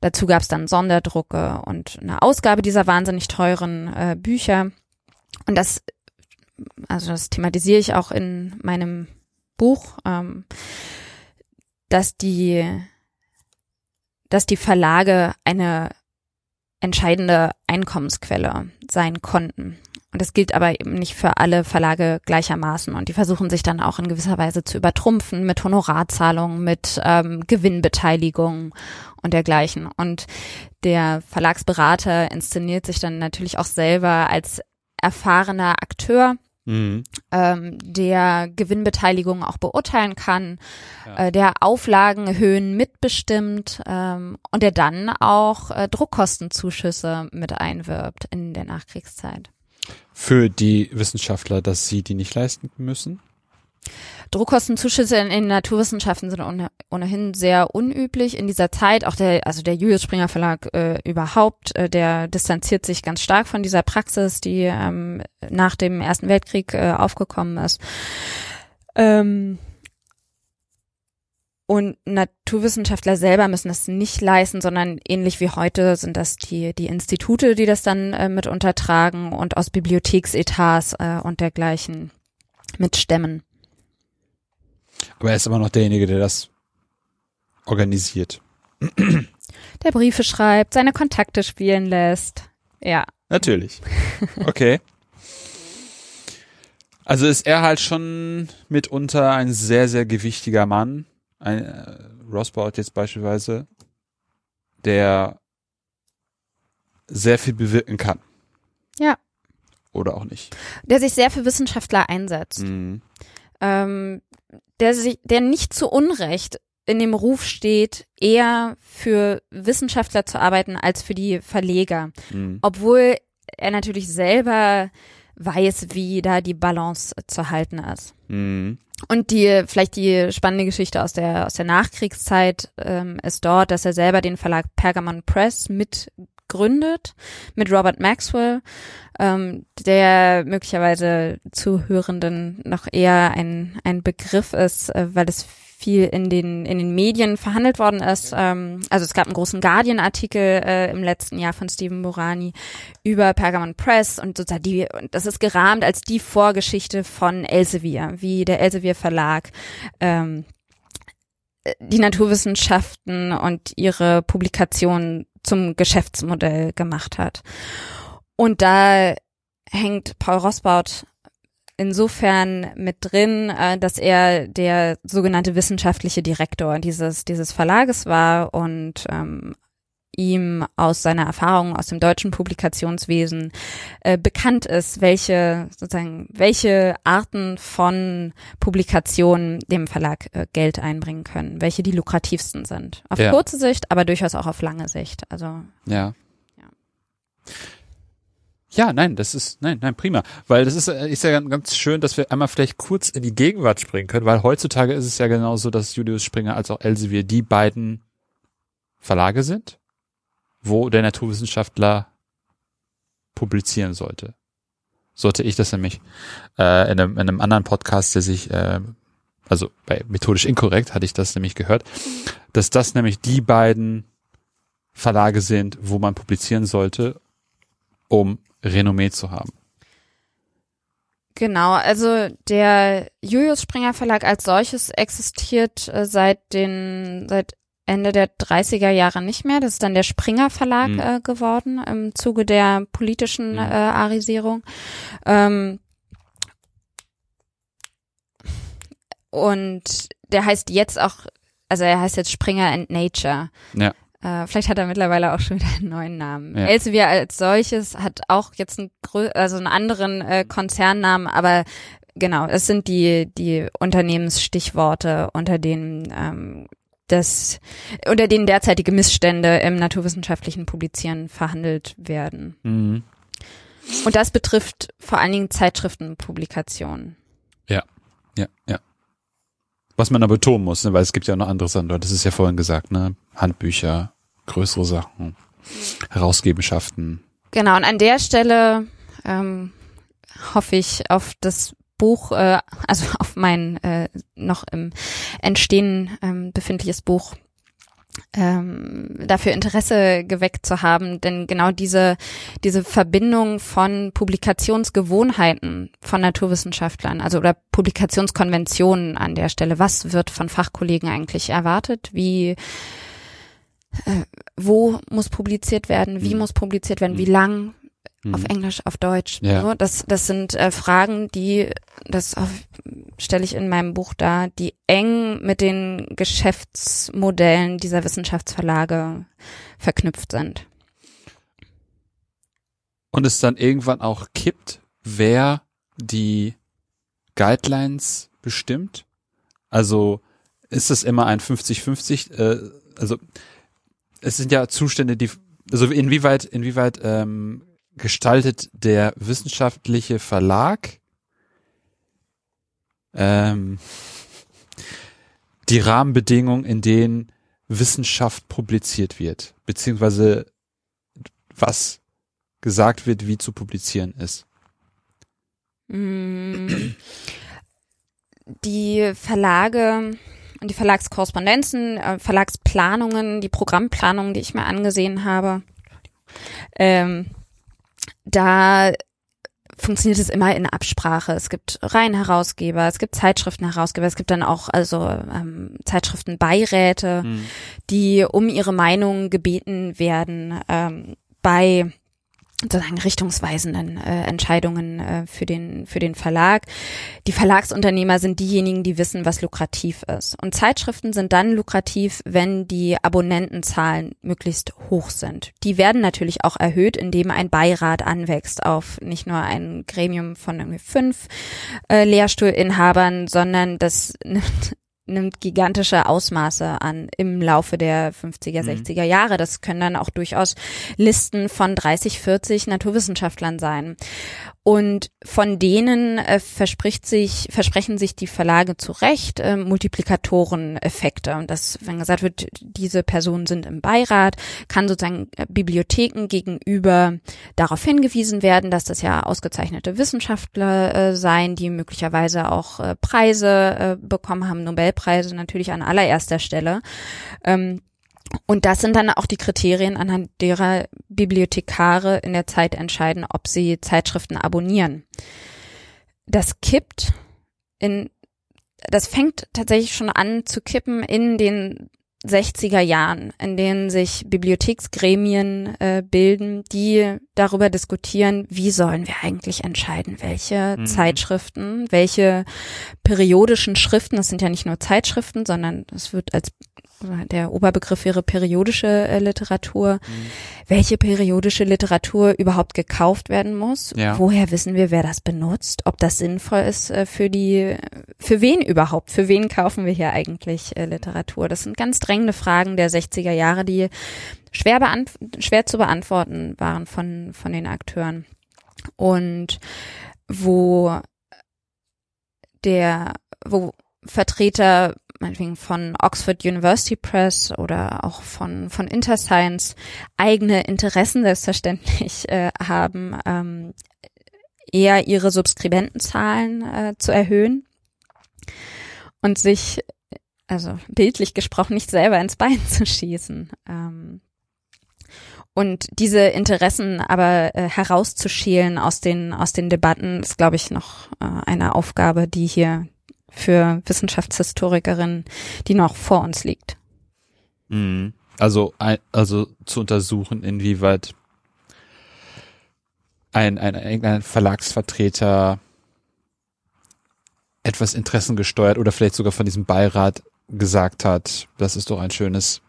Dazu gab es dann Sonderdrucke und eine Ausgabe dieser wahnsinnig teuren äh, Bücher. Und das, also das thematisiere ich auch in meinem Buch, ähm, dass die, dass die Verlage eine entscheidende Einkommensquelle sein konnten. Und das gilt aber eben nicht für alle Verlage gleichermaßen. Und die versuchen sich dann auch in gewisser Weise zu übertrumpfen mit Honorarzahlungen, mit ähm, Gewinnbeteiligung und dergleichen. Und der Verlagsberater inszeniert sich dann natürlich auch selber als erfahrener Akteur, mhm. ähm, der Gewinnbeteiligung auch beurteilen kann, ja. äh, der Auflagenhöhen mitbestimmt ähm, und der dann auch äh, Druckkostenzuschüsse mit einwirbt in der Nachkriegszeit für die Wissenschaftler, dass sie die nicht leisten müssen? Druckkostenzuschüsse in, in Naturwissenschaften sind ohnehin sehr unüblich in dieser Zeit. Auch der, also der Julius Springer Verlag äh, überhaupt, äh, der distanziert sich ganz stark von dieser Praxis, die ähm, nach dem Ersten Weltkrieg äh, aufgekommen ist. Ähm, und Naturwissenschaftler selber müssen das nicht leisten, sondern ähnlich wie heute sind das die, die Institute, die das dann äh, mit untertragen und aus Bibliotheksetats äh, und dergleichen mitstemmen. Aber er ist immer noch derjenige, der das organisiert. Der Briefe schreibt, seine Kontakte spielen lässt. Ja. Natürlich. Okay. Also ist er halt schon mitunter ein sehr, sehr gewichtiger Mann ein äh, Rossbaut jetzt beispielsweise, der sehr viel bewirken kann. Ja. Oder auch nicht. Der sich sehr für Wissenschaftler einsetzt. Mhm. Ähm, der sich, der nicht zu Unrecht in dem Ruf steht, eher für Wissenschaftler zu arbeiten als für die Verleger. Mhm. Obwohl er natürlich selber weiß, wie da die Balance zu halten ist. Mhm. Und die, vielleicht die spannende Geschichte aus der, aus der Nachkriegszeit ähm, ist dort, dass er selber den Verlag Pergamon Press mitgründet, mit Robert Maxwell, ähm, der möglicherweise Zuhörenden noch eher ein, ein Begriff ist, äh, weil es viel in den in den Medien verhandelt worden ist. Ähm, also es gab einen großen Guardian-Artikel äh, im letzten Jahr von Stephen Morani über Pergamon Press und sozusagen die und das ist gerahmt als die Vorgeschichte von Elsevier, wie der Elsevier Verlag ähm, die Naturwissenschaften und ihre Publikationen zum Geschäftsmodell gemacht hat. Und da hängt Paul Rossbaut insofern mit drin, äh, dass er der sogenannte wissenschaftliche Direktor dieses, dieses Verlages war und ähm, ihm aus seiner Erfahrung aus dem deutschen Publikationswesen äh, bekannt ist, welche sozusagen welche Arten von Publikationen dem Verlag äh, Geld einbringen können, welche die lukrativsten sind. Auf ja. kurze Sicht, aber durchaus auch auf lange Sicht. Also ja. ja. Ja, nein, das ist, nein, nein, prima. Weil das ist, äh, ist ja ganz schön, dass wir einmal vielleicht kurz in die Gegenwart springen können, weil heutzutage ist es ja genauso, dass Julius Springer als auch Elsevier die beiden Verlage sind, wo der Naturwissenschaftler publizieren sollte. Sollte ich das nämlich äh, in, einem, in einem anderen Podcast, der sich, äh, also bei methodisch inkorrekt hatte ich das nämlich gehört, dass das nämlich die beiden Verlage sind, wo man publizieren sollte um Renommee zu haben. Genau, also der Julius Springer Verlag als solches existiert äh, seit den seit Ende der 30er Jahre nicht mehr. Das ist dann der Springer Verlag mhm. äh, geworden im Zuge der politischen mhm. äh, Arisierung. Ähm, und der heißt jetzt auch, also er heißt jetzt Springer and Nature. Ja. Äh, vielleicht hat er mittlerweile auch schon wieder einen neuen Namen. Ja. Elsevier als solches hat auch jetzt einen, also einen anderen äh, Konzernnamen, aber genau, es sind die, die Unternehmensstichworte, unter denen ähm, das, unter denen derzeitige Missstände im naturwissenschaftlichen Publizieren verhandelt werden. Mhm. Und das betrifft vor allen Dingen Zeitschriftenpublikationen. Ja, ja, ja. Was man aber betonen muss, ne, weil es gibt ja auch noch andere Sachen, das ist ja vorhin gesagt, ne? Handbücher, größere Sachen, Herausgebenschaften. Genau, und an der Stelle ähm, hoffe ich auf das Buch, äh, also [laughs] auf mein äh, noch im Entstehen ähm, befindliches Buch ähm, dafür Interesse geweckt zu haben, denn genau diese diese Verbindung von Publikationsgewohnheiten von Naturwissenschaftlern, also oder Publikationskonventionen an der Stelle, was wird von Fachkollegen eigentlich erwartet, wie äh, wo muss publiziert werden, wie mhm. muss publiziert werden, wie mhm. lang, mhm. auf Englisch, auf Deutsch. Ja. So, das, das sind äh, Fragen, die, das stelle ich in meinem Buch dar, die eng mit den Geschäftsmodellen dieser Wissenschaftsverlage verknüpft sind. Und es dann irgendwann auch kippt, wer die Guidelines bestimmt? Also ist es immer ein 50-50, äh, also es sind ja Zustände, die, also inwieweit, inwieweit ähm, gestaltet der wissenschaftliche Verlag ähm, die Rahmenbedingungen, in denen Wissenschaft publiziert wird, beziehungsweise was gesagt wird, wie zu publizieren ist. Mm. Die Verlage und die Verlagskorrespondenzen, äh, Verlagsplanungen, die Programmplanungen, die ich mir angesehen habe, ähm, da funktioniert es immer in Absprache. Es gibt Reihenherausgeber, es gibt Zeitschriftenherausgeber, es gibt dann auch also ähm, Zeitschriftenbeiräte, mhm. die um ihre Meinung gebeten werden ähm, bei sozusagen richtungsweisenden äh, Entscheidungen äh, für den für den Verlag. Die Verlagsunternehmer sind diejenigen, die wissen, was lukrativ ist. Und Zeitschriften sind dann lukrativ, wenn die Abonnentenzahlen möglichst hoch sind. Die werden natürlich auch erhöht, indem ein Beirat anwächst auf nicht nur ein Gremium von irgendwie fünf äh, Lehrstuhlinhabern, sondern das [laughs] nimmt nimmt gigantische Ausmaße an im Laufe der 50er, 60er mhm. Jahre. Das können dann auch durchaus Listen von 30, 40 Naturwissenschaftlern sein. Und von denen äh, verspricht sich, versprechen sich die Verlage zu Recht äh, Multiplikatoreneffekte. Und das, wenn gesagt wird, diese Personen sind im Beirat, kann sozusagen äh, Bibliotheken gegenüber darauf hingewiesen werden, dass das ja ausgezeichnete Wissenschaftler äh, seien, die möglicherweise auch äh, Preise äh, bekommen haben, Nobelpreise natürlich an allererster Stelle. Ähm, und das sind dann auch die Kriterien, anhand derer Bibliothekare in der Zeit entscheiden, ob sie Zeitschriften abonnieren. Das kippt in, das fängt tatsächlich schon an zu kippen in den 60er Jahren, in denen sich Bibliotheksgremien äh, bilden, die darüber diskutieren, wie sollen wir eigentlich entscheiden, welche mhm. Zeitschriften, welche periodischen Schriften, das sind ja nicht nur Zeitschriften, sondern es wird als der Oberbegriff wäre periodische äh, Literatur, mhm. welche periodische Literatur überhaupt gekauft werden muss. Ja. Woher wissen wir, wer das benutzt, ob das sinnvoll ist äh, für die, für wen überhaupt, für wen kaufen wir hier eigentlich äh, Literatur? Das sind ganz drängende Fragen der 60er Jahre, die schwer, schwer zu beantworten waren von, von den Akteuren. Und wo der, wo Vertreter meinetwegen von Oxford University Press oder auch von, von Interscience eigene Interessen selbstverständlich äh, haben, ähm, eher ihre Subskribentenzahlen äh, zu erhöhen und sich, also bildlich gesprochen, nicht selber ins Bein zu schießen. Ähm, und diese Interessen aber äh, herauszuschälen aus den aus den Debatten ist, glaube ich, noch äh, eine Aufgabe, die hier für Wissenschaftshistorikerinnen, die noch vor uns liegt. Mhm. Also also zu untersuchen, inwieweit ein ein, ein Verlagsvertreter etwas interessengesteuert oder vielleicht sogar von diesem Beirat gesagt hat, das ist doch ein schönes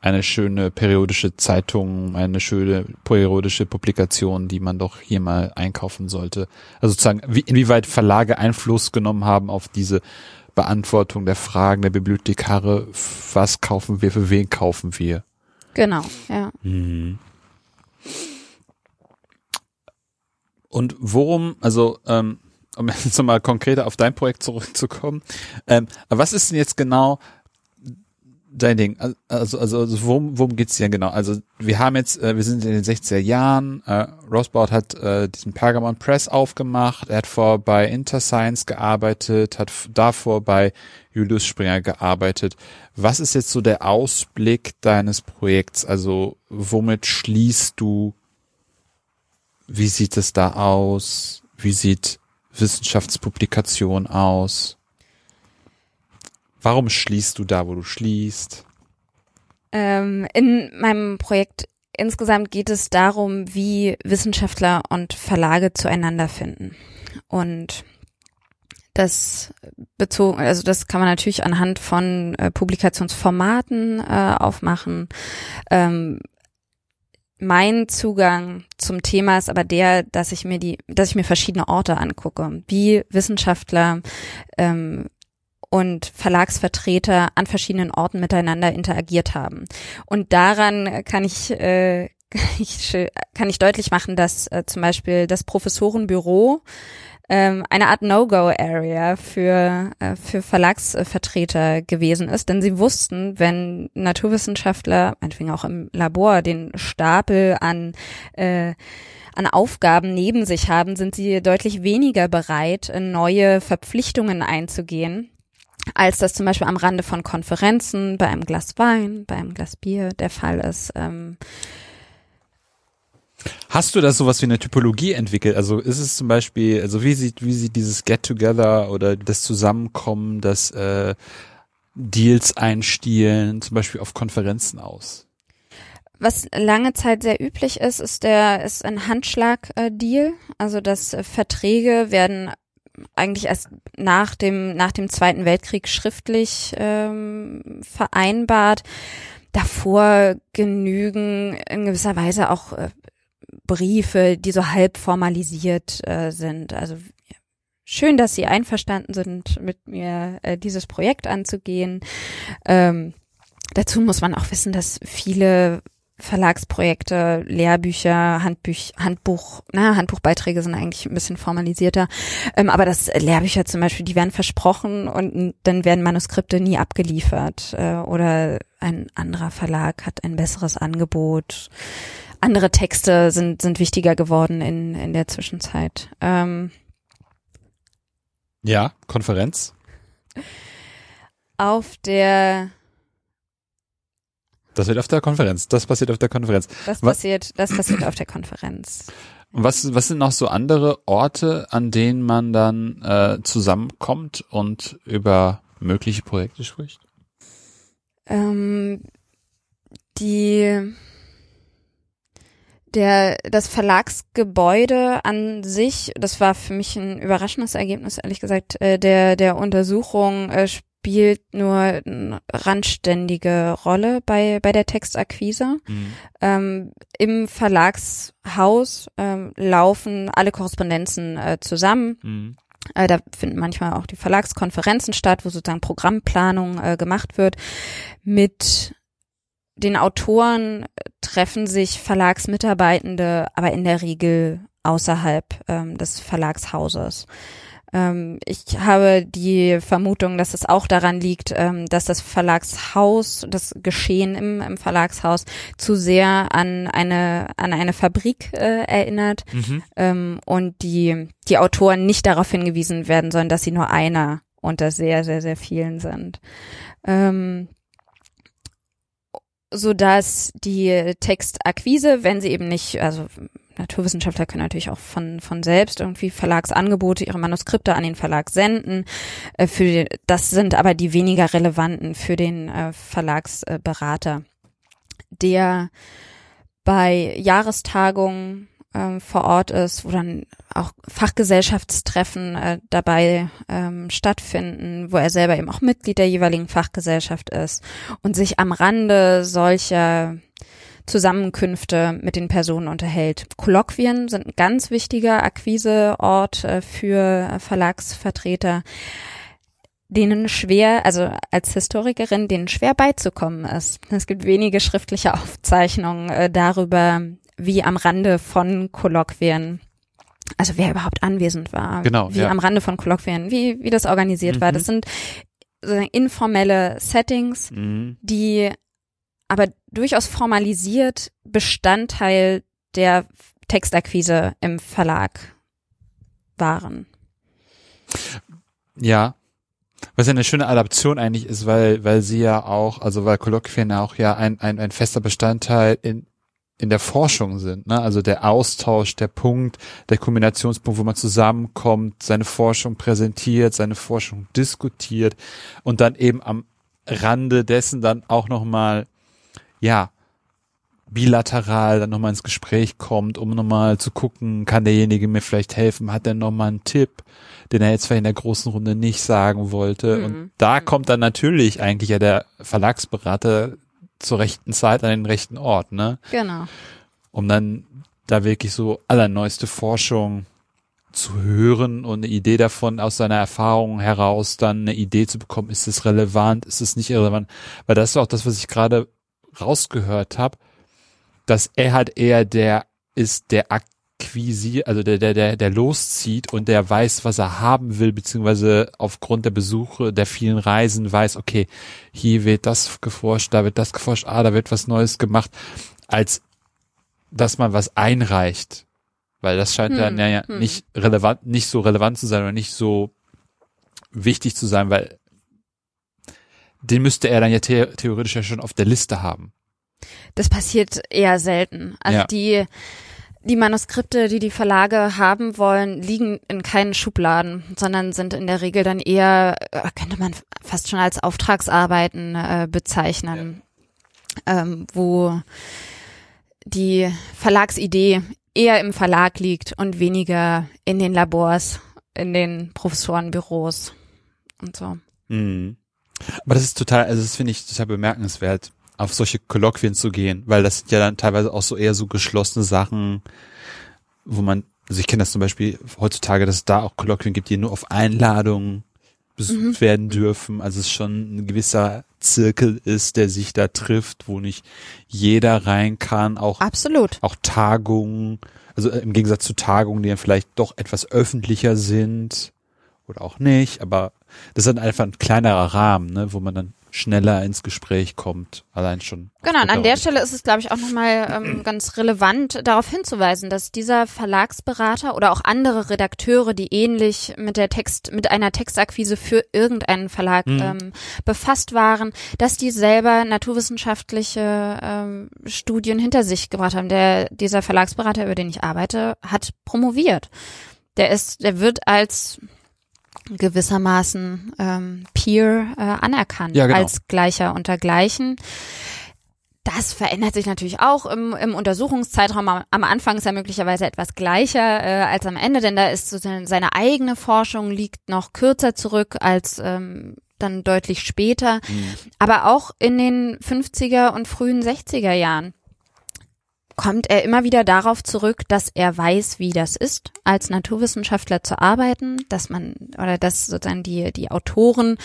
eine schöne periodische Zeitung, eine schöne periodische Publikation, die man doch hier mal einkaufen sollte. Also sozusagen, wie, inwieweit Verlage Einfluss genommen haben auf diese Beantwortung der Fragen der Bibliothekare, was kaufen wir, für wen kaufen wir. Genau, ja. Mhm. Und worum, also ähm, um jetzt nochmal konkreter auf dein Projekt zurückzukommen, ähm, was ist denn jetzt genau dein Ding. Also, also, also worum, worum geht's hier genau? Also wir haben jetzt, äh, wir sind in den 60er Jahren, äh, Rosbaud hat äh, diesen Pergamon Press aufgemacht, er hat vor bei Interscience gearbeitet, hat davor bei Julius Springer gearbeitet. Was ist jetzt so der Ausblick deines Projekts? Also womit schließt du? Wie sieht es da aus? Wie sieht Wissenschaftspublikation aus? Warum schließt du da, wo du schließt? Ähm, in meinem Projekt insgesamt geht es darum, wie Wissenschaftler und Verlage zueinander finden. Und das bezogen, also das kann man natürlich anhand von äh, Publikationsformaten äh, aufmachen. Ähm, mein Zugang zum Thema ist aber der, dass ich mir die, dass ich mir verschiedene Orte angucke, wie Wissenschaftler ähm, und Verlagsvertreter an verschiedenen Orten miteinander interagiert haben. Und daran kann ich, äh, [laughs] ich kann ich deutlich machen, dass äh, zum Beispiel das Professorenbüro ähm, eine Art No-Go-Area für, äh, für Verlagsvertreter gewesen ist, denn sie wussten, wenn Naturwissenschaftler, meinetwegen auch im Labor, den Stapel an äh, an Aufgaben neben sich haben, sind sie deutlich weniger bereit, neue Verpflichtungen einzugehen als das zum Beispiel am Rande von Konferenzen, bei einem Glas Wein, bei einem Glas Bier der Fall ist. Ähm Hast du da sowas wie eine Typologie entwickelt? Also ist es zum Beispiel, also wie sieht, wie sieht dieses Get-Together oder das Zusammenkommen, das äh, Deals einstielen, zum Beispiel auf Konferenzen aus? Was lange Zeit sehr üblich ist, ist der ist ein Handschlag-Deal. Also dass Verträge werden eigentlich erst nach dem, nach dem Zweiten Weltkrieg schriftlich ähm, vereinbart. Davor genügen in gewisser Weise auch äh, Briefe, die so halb formalisiert äh, sind. Also schön, dass Sie einverstanden sind, mit mir äh, dieses Projekt anzugehen. Ähm, dazu muss man auch wissen, dass viele Verlagsprojekte, Lehrbücher, Handbüch, Handbuch, na, Handbuchbeiträge sind eigentlich ein bisschen formalisierter. Ähm, aber das Lehrbücher zum Beispiel, die werden versprochen und dann werden Manuskripte nie abgeliefert. Äh, oder ein anderer Verlag hat ein besseres Angebot. Andere Texte sind, sind wichtiger geworden in, in der Zwischenzeit. Ähm, ja, Konferenz. Auf der das wird auf der Konferenz. Das passiert auf der Konferenz. Das passiert, das passiert auf der Konferenz. Was, was sind noch so andere Orte, an denen man dann äh, zusammenkommt und über mögliche Projekte spricht? Ähm, die der das Verlagsgebäude an sich, das war für mich ein überraschendes Ergebnis, ehrlich gesagt, äh, der der Untersuchung äh, spielt nur eine randständige Rolle bei, bei der Textakquise. Mhm. Ähm, Im Verlagshaus ähm, laufen alle Korrespondenzen äh, zusammen. Mhm. Äh, da finden manchmal auch die Verlagskonferenzen statt, wo sozusagen Programmplanung äh, gemacht wird. Mit den Autoren treffen sich Verlagsmitarbeitende, aber in der Regel außerhalb ähm, des Verlagshauses. Ähm, ich habe die Vermutung, dass es auch daran liegt, ähm, dass das Verlagshaus, das Geschehen im, im Verlagshaus zu sehr an eine an eine Fabrik äh, erinnert mhm. ähm, und die die Autoren nicht darauf hingewiesen werden sollen, dass sie nur einer unter sehr sehr sehr vielen sind. Ähm, so dass die Textakquise, wenn sie eben nicht, also Naturwissenschaftler können natürlich auch von, von selbst irgendwie Verlagsangebote, ihre Manuskripte an den Verlag senden. Äh, für, das sind aber die weniger relevanten für den äh, Verlagsberater, der bei Jahrestagungen äh, vor Ort ist, wo dann auch Fachgesellschaftstreffen äh, dabei ähm, stattfinden, wo er selber eben auch Mitglied der jeweiligen Fachgesellschaft ist und sich am Rande solcher Zusammenkünfte mit den Personen unterhält. Kolloquien sind ein ganz wichtiger Akquiseort äh, für Verlagsvertreter, denen schwer, also als Historikerin, denen schwer beizukommen ist. Es gibt wenige schriftliche Aufzeichnungen äh, darüber, wie am Rande von Kolloquien also wer überhaupt anwesend war, genau, wie ja. am Rande von Kolloquien, wie, wie das organisiert Mhm. war. Das sind sozusagen informelle Settings, Mhm. die aber durchaus formalisiert Bestandteil der Textakquise im Verlag waren. Ja. Was ja eine schöne Adaption eigentlich ist, weil, weil sie ja auch, also weil Kolloquien auch ja ein, ein, ein fester Bestandteil in, in der Forschung sind, ne? Also der Austausch, der Punkt, der Kombinationspunkt, wo man zusammenkommt, seine Forschung präsentiert, seine Forschung diskutiert und dann eben am Rande dessen dann auch nochmal, ja, bilateral dann nochmal ins Gespräch kommt, um nochmal zu gucken, kann derjenige mir vielleicht helfen, hat er nochmal einen Tipp, den er jetzt vielleicht in der großen Runde nicht sagen wollte. Mhm. Und da kommt dann natürlich eigentlich ja der Verlagsberater zur rechten Zeit an den rechten Ort, ne? Genau. Um dann da wirklich so allerneueste Forschung zu hören und eine Idee davon aus seiner Erfahrung heraus dann eine Idee zu bekommen, ist es relevant, ist es nicht irrelevant, weil das ist auch das, was ich gerade rausgehört habe, dass er halt eher der ist, der akquisiert, also der, der, der, der loszieht und der weiß, was er haben will, beziehungsweise aufgrund der Besuche, der vielen Reisen weiß, okay, hier wird das geforscht, da wird das geforscht, ah, da wird was Neues gemacht, als dass man was einreicht. Weil das scheint Hm, dann ja, ja hm. nicht relevant, nicht so relevant zu sein oder nicht so wichtig zu sein, weil den müsste er dann ja the theoretisch ja schon auf der Liste haben. Das passiert eher selten. Also Ja. die, die Manuskripte, die die Verlage haben wollen, liegen in keinen Schubladen, sondern sind in der Regel dann eher, äh, könnte man fast schon als Auftragsarbeiten äh, bezeichnen, ähm, wo die Verlagsidee eher im Verlag liegt und weniger in den Labors, in den Professorenbüros und so. Mhm. Aber das ist total, also das finde ich total bemerkenswert, auf solche Kolloquien zu gehen, weil das sind ja dann teilweise auch so eher so geschlossene Sachen, wo man, also ich kenne das zum Beispiel heutzutage, dass es da auch Kolloquien gibt, die nur auf Einladung besucht werden dürfen, also es schon ein gewisser Zirkel ist, der sich da trifft, wo nicht jeder rein kann, auch Absolut. auch Tagungen, also äh, im Gegensatz zu Tagungen, die dann vielleicht doch etwas öffentlicher sind oder auch nicht, aber das ist dann einfach ein kleinerer Rahmen, ne, wo man dann schneller ins Gespräch kommt, allein schon. Genau, und an der Stelle ist es, glaube ich, auch nochmal ähm, ganz relevant, darauf hinzuweisen, dass dieser Verlagsberater oder auch andere Redakteure, die ähnlich mit der Text, mit einer Textakquise für irgendeinen Verlag Mhm. ähm, befasst waren, dass die selber naturwissenschaftliche ähm, Studien hinter sich gebracht haben. Der, dieser Verlagsberater, über den ich arbeite, hat promoviert. Der ist, der wird als gewissermaßen ähm, Peer äh, anerkannt Ja, genau. als Gleicher unter Gleichen. Das verändert sich natürlich auch im, im Untersuchungszeitraum. Am, am Anfang ist er möglicherweise etwas gleicher äh, als am Ende, denn da ist so seine, seine eigene Forschung liegt noch kürzer zurück als ähm, dann deutlich später. Mhm. Aber auch in den 50er und frühen 60er Jahren kommt er immer wieder darauf zurück, dass er weiß, wie das ist, als Naturwissenschaftler zu arbeiten, dass man oder dass sozusagen die die Autoren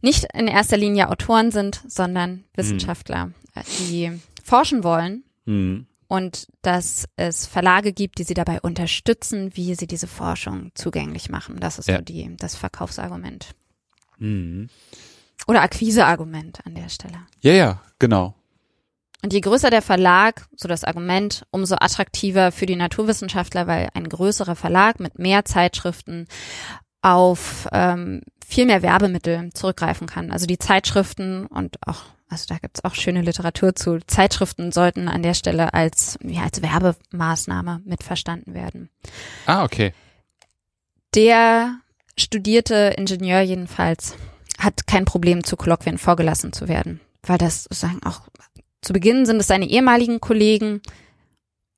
nicht in erster Linie Autoren sind, sondern Wissenschaftler, äh, die forschen wollen Mhm. und dass es Verlage gibt, die sie dabei unterstützen, wie sie diese Forschung zugänglich machen. Das ist Ja. so die das Verkaufsargument Mhm. oder Akquiseargument an der Stelle. Ja, ja, genau. Und je größer der Verlag, so das Argument, umso attraktiver für die Naturwissenschaftler, weil ein größerer Verlag mit mehr Zeitschriften auf ähm, viel mehr Werbemittel zurückgreifen kann. Also die Zeitschriften und auch Also da gibt's auch schöne Literatur zu. Zeitschriften sollten an der Stelle als, ja, als Werbemaßnahme mitverstanden werden. Ah, okay. Der studierte Ingenieur jedenfalls hat kein Problem, zu Kolloquien vorgelassen zu werden, weil das sozusagen auch zu Beginn sind es seine ehemaligen Kollegen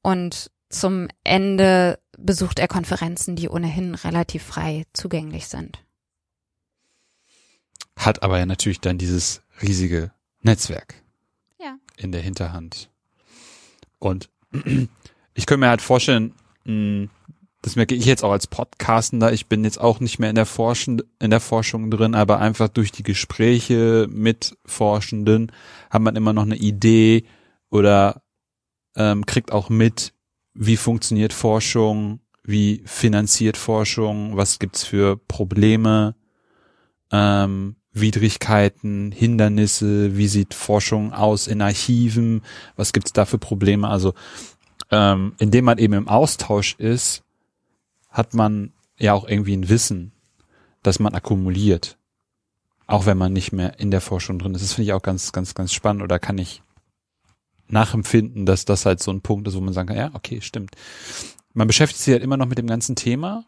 und zum Ende besucht er Konferenzen, die ohnehin relativ frei zugänglich sind. Hat aber ja natürlich dann dieses riesige Netzwerk Ja. in der Hinterhand. Und [clears throat] ich könnte mir halt vorstellen, das merke ich jetzt auch als Podcastender, ich bin jetzt auch nicht mehr in der Forschung, in der Forschung drin, aber einfach durch die Gespräche mit Forschenden hat man immer noch eine Idee oder ähm, kriegt auch mit, wie funktioniert Forschung, wie finanziert Forschung, was gibt's für Probleme, ähm, Widrigkeiten, Hindernisse, wie sieht Forschung aus in Archiven, was gibt's da für Probleme? Also ähm, indem man eben im Austausch ist, hat man ja auch irgendwie ein Wissen, das man akkumuliert. Auch wenn man nicht mehr in der Forschung drin ist. Das finde ich auch ganz, ganz, ganz spannend. Oder kann ich nachempfinden, dass das halt so ein Punkt ist, wo man sagen kann, ja, okay, stimmt. Man beschäftigt sich halt immer noch mit dem ganzen Thema.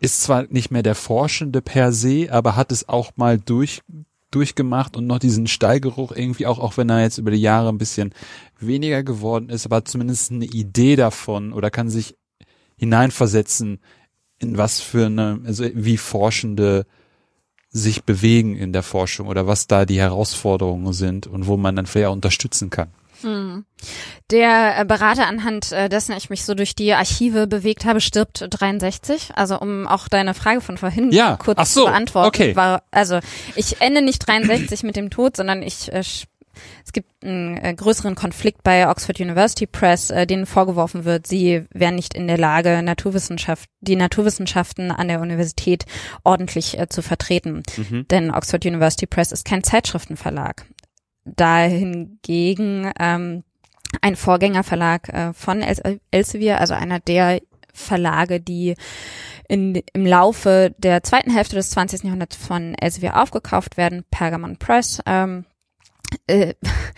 Ist zwar nicht mehr der Forschende per se, aber hat es auch mal durch, durchgemacht und noch diesen Steigeruch irgendwie auch, auch wenn er jetzt über die Jahre ein bisschen weniger geworden ist, aber zumindest eine Idee davon oder kann sich hineinversetzen, in was für eine, also wie Forschende sich bewegen in der Forschung oder was da die Herausforderungen sind und wo man dann vielleicht auch unterstützen kann. Hm. Der äh, Berater, anhand äh, dessen ich mich so durch die Archive bewegt habe, stirbt 63. Also um auch deine Frage von vorhin Ja, kurz so, zu beantworten. okay. War, also ich ende nicht 63 mit dem Tod, sondern ich äh, es gibt einen äh, größeren Konflikt bei Oxford University Press, äh, denen vorgeworfen wird, sie wären nicht in der Lage, Naturwissenschaft, die Naturwissenschaften an der Universität ordentlich äh, zu vertreten. Mhm. Denn Oxford University Press ist kein Zeitschriftenverlag. Dahingegen ähm, ein Vorgängerverlag äh, von El Elsevier, also einer der Verlage, die in, im Laufe der zweiten Hälfte des 20. Jahrhunderts von Elsevier aufgekauft werden, Pergamon Press, ähm, äh,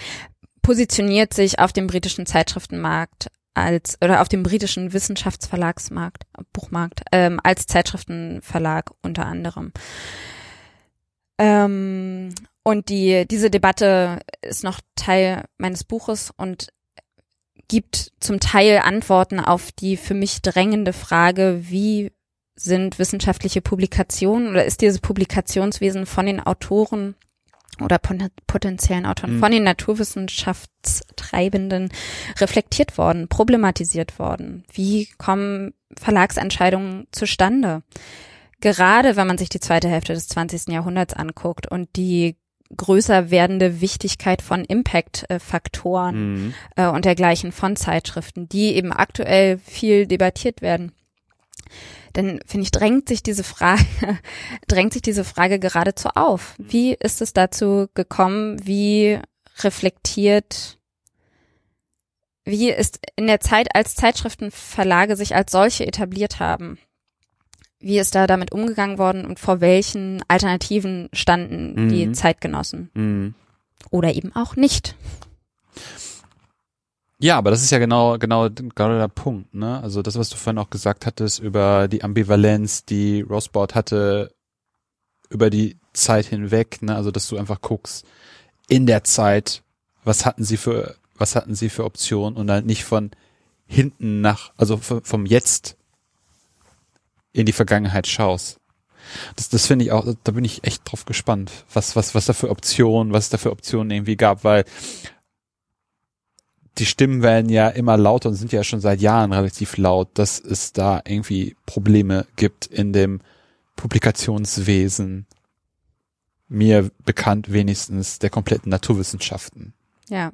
[laughs] positioniert sich auf dem britischen Zeitschriftenmarkt als oder auf dem britischen Wissenschaftsverlagsmarkt, Buchmarkt, ähm, als Zeitschriftenverlag unter anderem. Ähm, und die, diese Debatte ist noch Teil meines Buches und gibt zum Teil Antworten auf die für mich drängende Frage, wie sind wissenschaftliche Publikationen oder ist dieses Publikationswesen von den Autoren oder pot- potenziellen Autoren, Mhm. von den Naturwissenschaftstreibenden reflektiert worden, problematisiert worden? Wie kommen Verlagsentscheidungen zustande? Gerade wenn man sich die zweite Hälfte des 20. Jahrhunderts anguckt und die größer werdende Wichtigkeit von Impact-Faktoren Mhm. äh, und dergleichen von Zeitschriften, die eben aktuell viel debattiert werden. Dann finde ich, drängt sich diese Frage, [laughs] drängt sich diese Frage geradezu auf. Wie ist es dazu gekommen? Wie reflektiert, wie ist in der Zeit, als Zeitschriftenverlage sich als solche etabliert haben? Wie ist da damit umgegangen worden und vor welchen Alternativen standen die Mhm. Zeitgenossen? Mhm. Oder eben auch nicht. Ja, aber das ist ja genau, genau, genau der Punkt, ne? Also das, was du vorhin auch gesagt hattest über die Ambivalenz, die Rosbaud hatte über die Zeit hinweg, ne? Also dass du einfach guckst, in der Zeit, was hatten sie für, was hatten sie für Optionen und dann nicht von hinten nach, also vom Jetzt in die Vergangenheit schaust. Das, das finde ich auch, da bin ich echt drauf gespannt, was, was, was da für Optionen, was es da für Optionen irgendwie gab, weil die Stimmen werden ja immer lauter und sind ja schon seit Jahren relativ laut, dass es da irgendwie Probleme gibt in dem Publikationswesen. Mir bekannt wenigstens der kompletten Naturwissenschaften. Ja.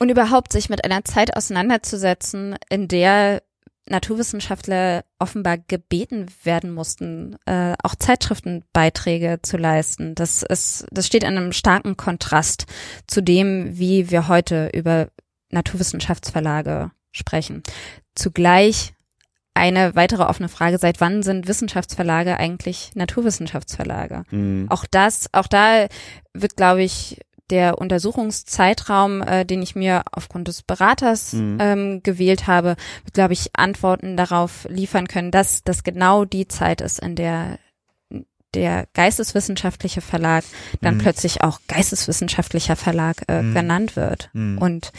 Und überhaupt sich mit einer Zeit auseinanderzusetzen, in der Naturwissenschaftler offenbar gebeten werden mussten, äh, auch Zeitschriftenbeiträge zu leisten. Das ist, das steht in einem starken Kontrast zu dem, wie wir heute über Naturwissenschaftsverlage sprechen. Zugleich eine weitere offene Frage, seit wann sind Wissenschaftsverlage eigentlich Naturwissenschaftsverlage? Mhm. Auch das, auch da wird, glaube ich, der Untersuchungszeitraum, äh, den ich mir aufgrund des Beraters Mhm. ähm, gewählt habe, wird, glaube ich, Antworten darauf liefern können, dass das genau die Zeit ist, in der der geisteswissenschaftliche Verlag dann Mhm. plötzlich auch geisteswissenschaftlicher Verlag äh, Mhm. genannt wird Mhm. und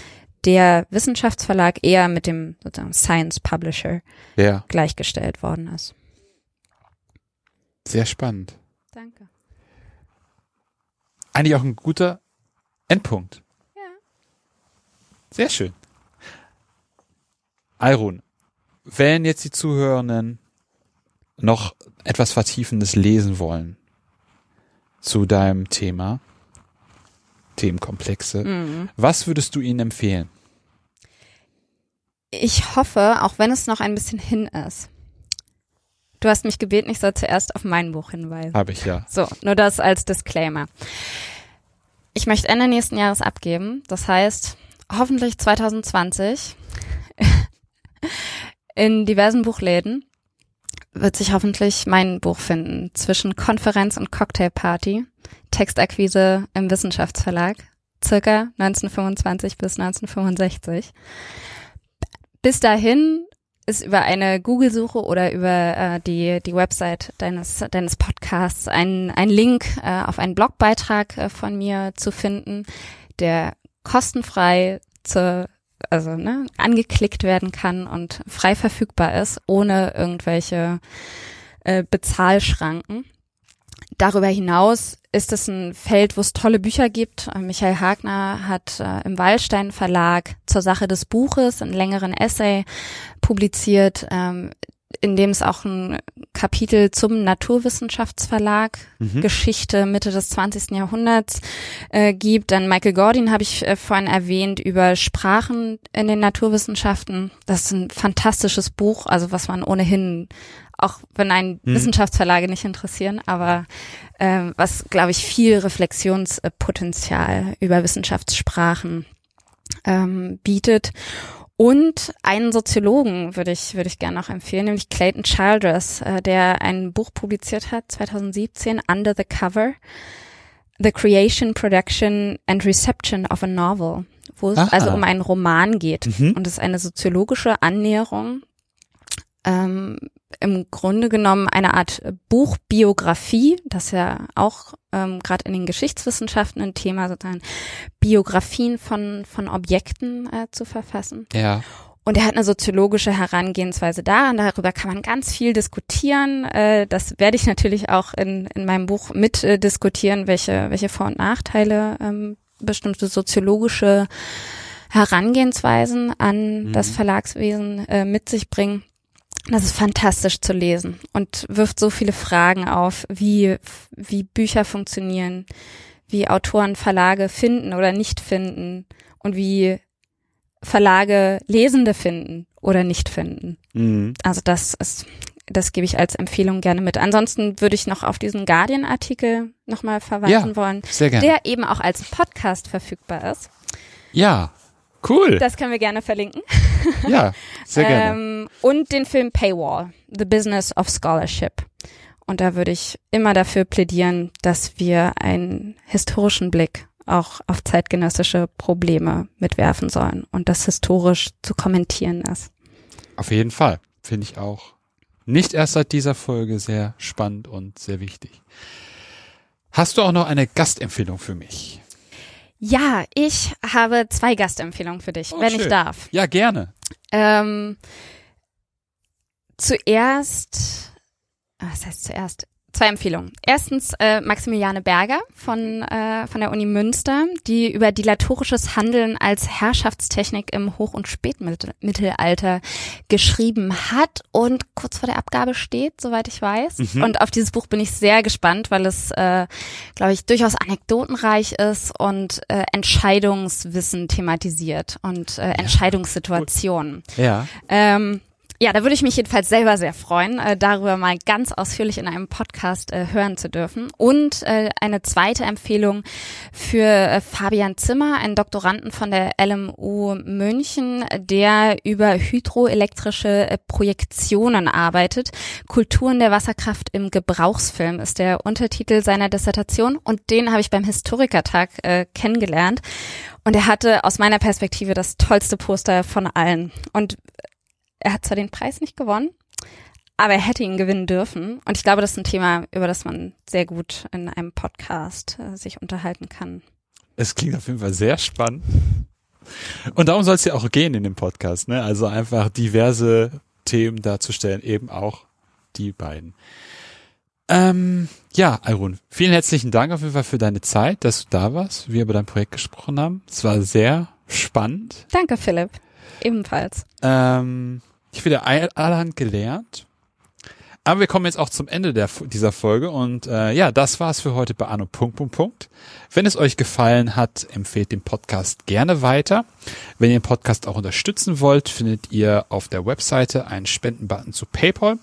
der Wissenschaftsverlag eher mit dem sozusagen Science Publisher Ja, gleichgestellt worden ist. sehr spannend. Danke. Eigentlich auch ein guter Endpunkt. Ja. Sehr schön. Alrun, wenn jetzt die Zuhörenden noch etwas Vertiefendes lesen wollen zu deinem Thema, Themenkomplexe, Mhm. was würdest du ihnen empfehlen? Ich hoffe, auch wenn es noch ein bisschen hin ist. Du hast mich gebeten, ich soll zuerst auf mein Buch hinweisen. Habe ich ja. So, nur das als Disclaimer. Ich möchte Ende nächsten Jahres abgeben. Das heißt, hoffentlich 2020 [laughs] in diversen Buchläden wird sich hoffentlich mein Buch finden. Zwischen Konferenz und Cocktailparty. Textakquise im Wissenschaftsverlag. Circa 1925 bis 1965. Bis dahin ist über eine Google-Suche oder über äh, die, die Website deines, deines Podcasts ein, ein Link äh, auf einen Blogbeitrag äh, von mir zu finden, der kostenfrei zu, also ne, angeklickt werden kann und frei verfügbar ist, ohne irgendwelche äh, Bezahlschranken. Darüber hinaus ist es ein Feld, wo es tolle Bücher gibt. Äh, Michael Hagner hat äh, im Wallstein Verlag zur Sache des Buches einen längeren Essay publiziert, ähm, in dem es auch ein Kapitel zum Naturwissenschaftsverlag Mhm. Geschichte Mitte des 20. Jahrhunderts äh, gibt. Dann Michael Gordon habe ich äh, vorhin erwähnt über Sprachen in den Naturwissenschaften. Das ist ein fantastisches Buch, also was man ohnehin, auch wenn einen Mhm. Wissenschaftsverlage nicht interessieren, aber ähm, was, glaube ich, viel Reflexionspotenzial über Wissenschaftssprachen ähm, bietet. Und einen Soziologen würde ich, würde ich gerne noch empfehlen, nämlich Clayton Childress, äh, der ein Buch publiziert hat, 2017, Under the Cover, The Creation, Production and Reception of a Novel, wo es Aha. also um einen Roman geht. Mhm. Und es ist eine soziologische Annäherung, ähm, im Grunde genommen eine Art Buchbiografie, das ja auch ähm, gerade in den Geschichtswissenschaften ein Thema sozusagen, Biografien von, von Objekten äh, zu verfassen. Ja. Und er hat eine soziologische Herangehensweise da und darüber kann man ganz viel diskutieren. Äh, das werde ich natürlich auch in, in meinem Buch mit äh, diskutieren, welche, welche Vor- und Nachteile ähm, bestimmte soziologische Herangehensweisen an Mhm. das Verlagswesen äh, mit sich bringen. Das ist fantastisch zu lesen und wirft so viele Fragen auf, wie, wie Bücher funktionieren, wie Autoren Verlage finden oder nicht finden und wie Verlage Lesende finden oder nicht finden. Mhm. Also das ist, das gebe ich als Empfehlung gerne mit. Ansonsten würde ich noch auf diesen Guardian-Artikel nochmal verweisen Ja. wollen, Sehr gerne. der eben auch als Podcast verfügbar ist. ja. Cool. Das können wir gerne verlinken. [laughs] ja. Sehr gerne. Ähm, und den Film Paywall, The Business of Scholarship. Und da würde ich immer dafür plädieren, dass wir einen historischen Blick auch auf zeitgenössische Probleme mitwerfen sollen und das historisch zu kommentieren ist. Auf jeden Fall. Finde ich auch nicht erst seit dieser Folge sehr spannend und sehr wichtig. Hast du auch noch eine Gastempfehlung für mich? Ja, ich habe zwei Gastempfehlungen für dich, Oh, wenn schön. ich darf. Ja, gerne. Ähm, zuerst, ah, was heißt zuerst? Zwei Empfehlungen. Erstens äh, Maximiliane Berger von, äh, von der Uni Münster, die über dilatorisches Handeln als Herrschaftstechnik im Hoch- und Spätmittelalter geschrieben hat und kurz vor der Abgabe steht, soweit ich weiß. Mhm. Und auf dieses Buch bin ich sehr gespannt, weil es, äh, glaube ich, durchaus anekdotenreich ist und äh, Entscheidungswissen thematisiert und äh, Entscheidungssituationen. Ja. Ähm, Ja, da würde ich mich jedenfalls selber sehr freuen, äh, darüber mal ganz ausführlich in einem Podcast äh, hören zu dürfen. Und äh, eine zweite Empfehlung für äh, Fabian Zimmer, einen Doktoranden von der LMU München, der über hydroelektrische äh, Projektionen arbeitet. Kulturen der Wasserkraft im Gebrauchsfilm ist der Untertitel seiner Dissertation und den habe ich beim Historikertag äh, kennengelernt. Und er hatte aus meiner Perspektive das tollste Poster von allen. Und er hat zwar den Preis nicht gewonnen, aber er hätte ihn gewinnen dürfen. Und ich glaube, das ist ein Thema, über das man sehr gut in einem Podcast äh, sich unterhalten kann. Es klingt auf jeden Fall sehr spannend. Und darum soll es ja auch gehen in dem Podcast, ne? Also einfach diverse Themen darzustellen, eben auch die beiden. Ähm, ja, Alrun, vielen herzlichen Dank auf jeden Fall für deine Zeit, dass du da warst, wir über dein Projekt gesprochen haben. Es war sehr spannend. Danke, Philipp. Ebenfalls. Ähm, ich wieder allerhand gelernt. Aber wir kommen jetzt auch zum Ende der, dieser Folge und äh, ja, das war's für heute bei Anno. Punkt, Punkt, Punkt. Wenn es euch gefallen hat, empfehlt den Podcast gerne weiter. Wenn ihr den Podcast auch unterstützen wollt, findet ihr auf der Webseite einen Spendenbutton zu PayPal.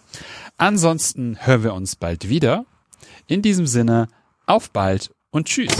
Ansonsten hören wir uns bald wieder. In diesem Sinne, auf bald und tschüss.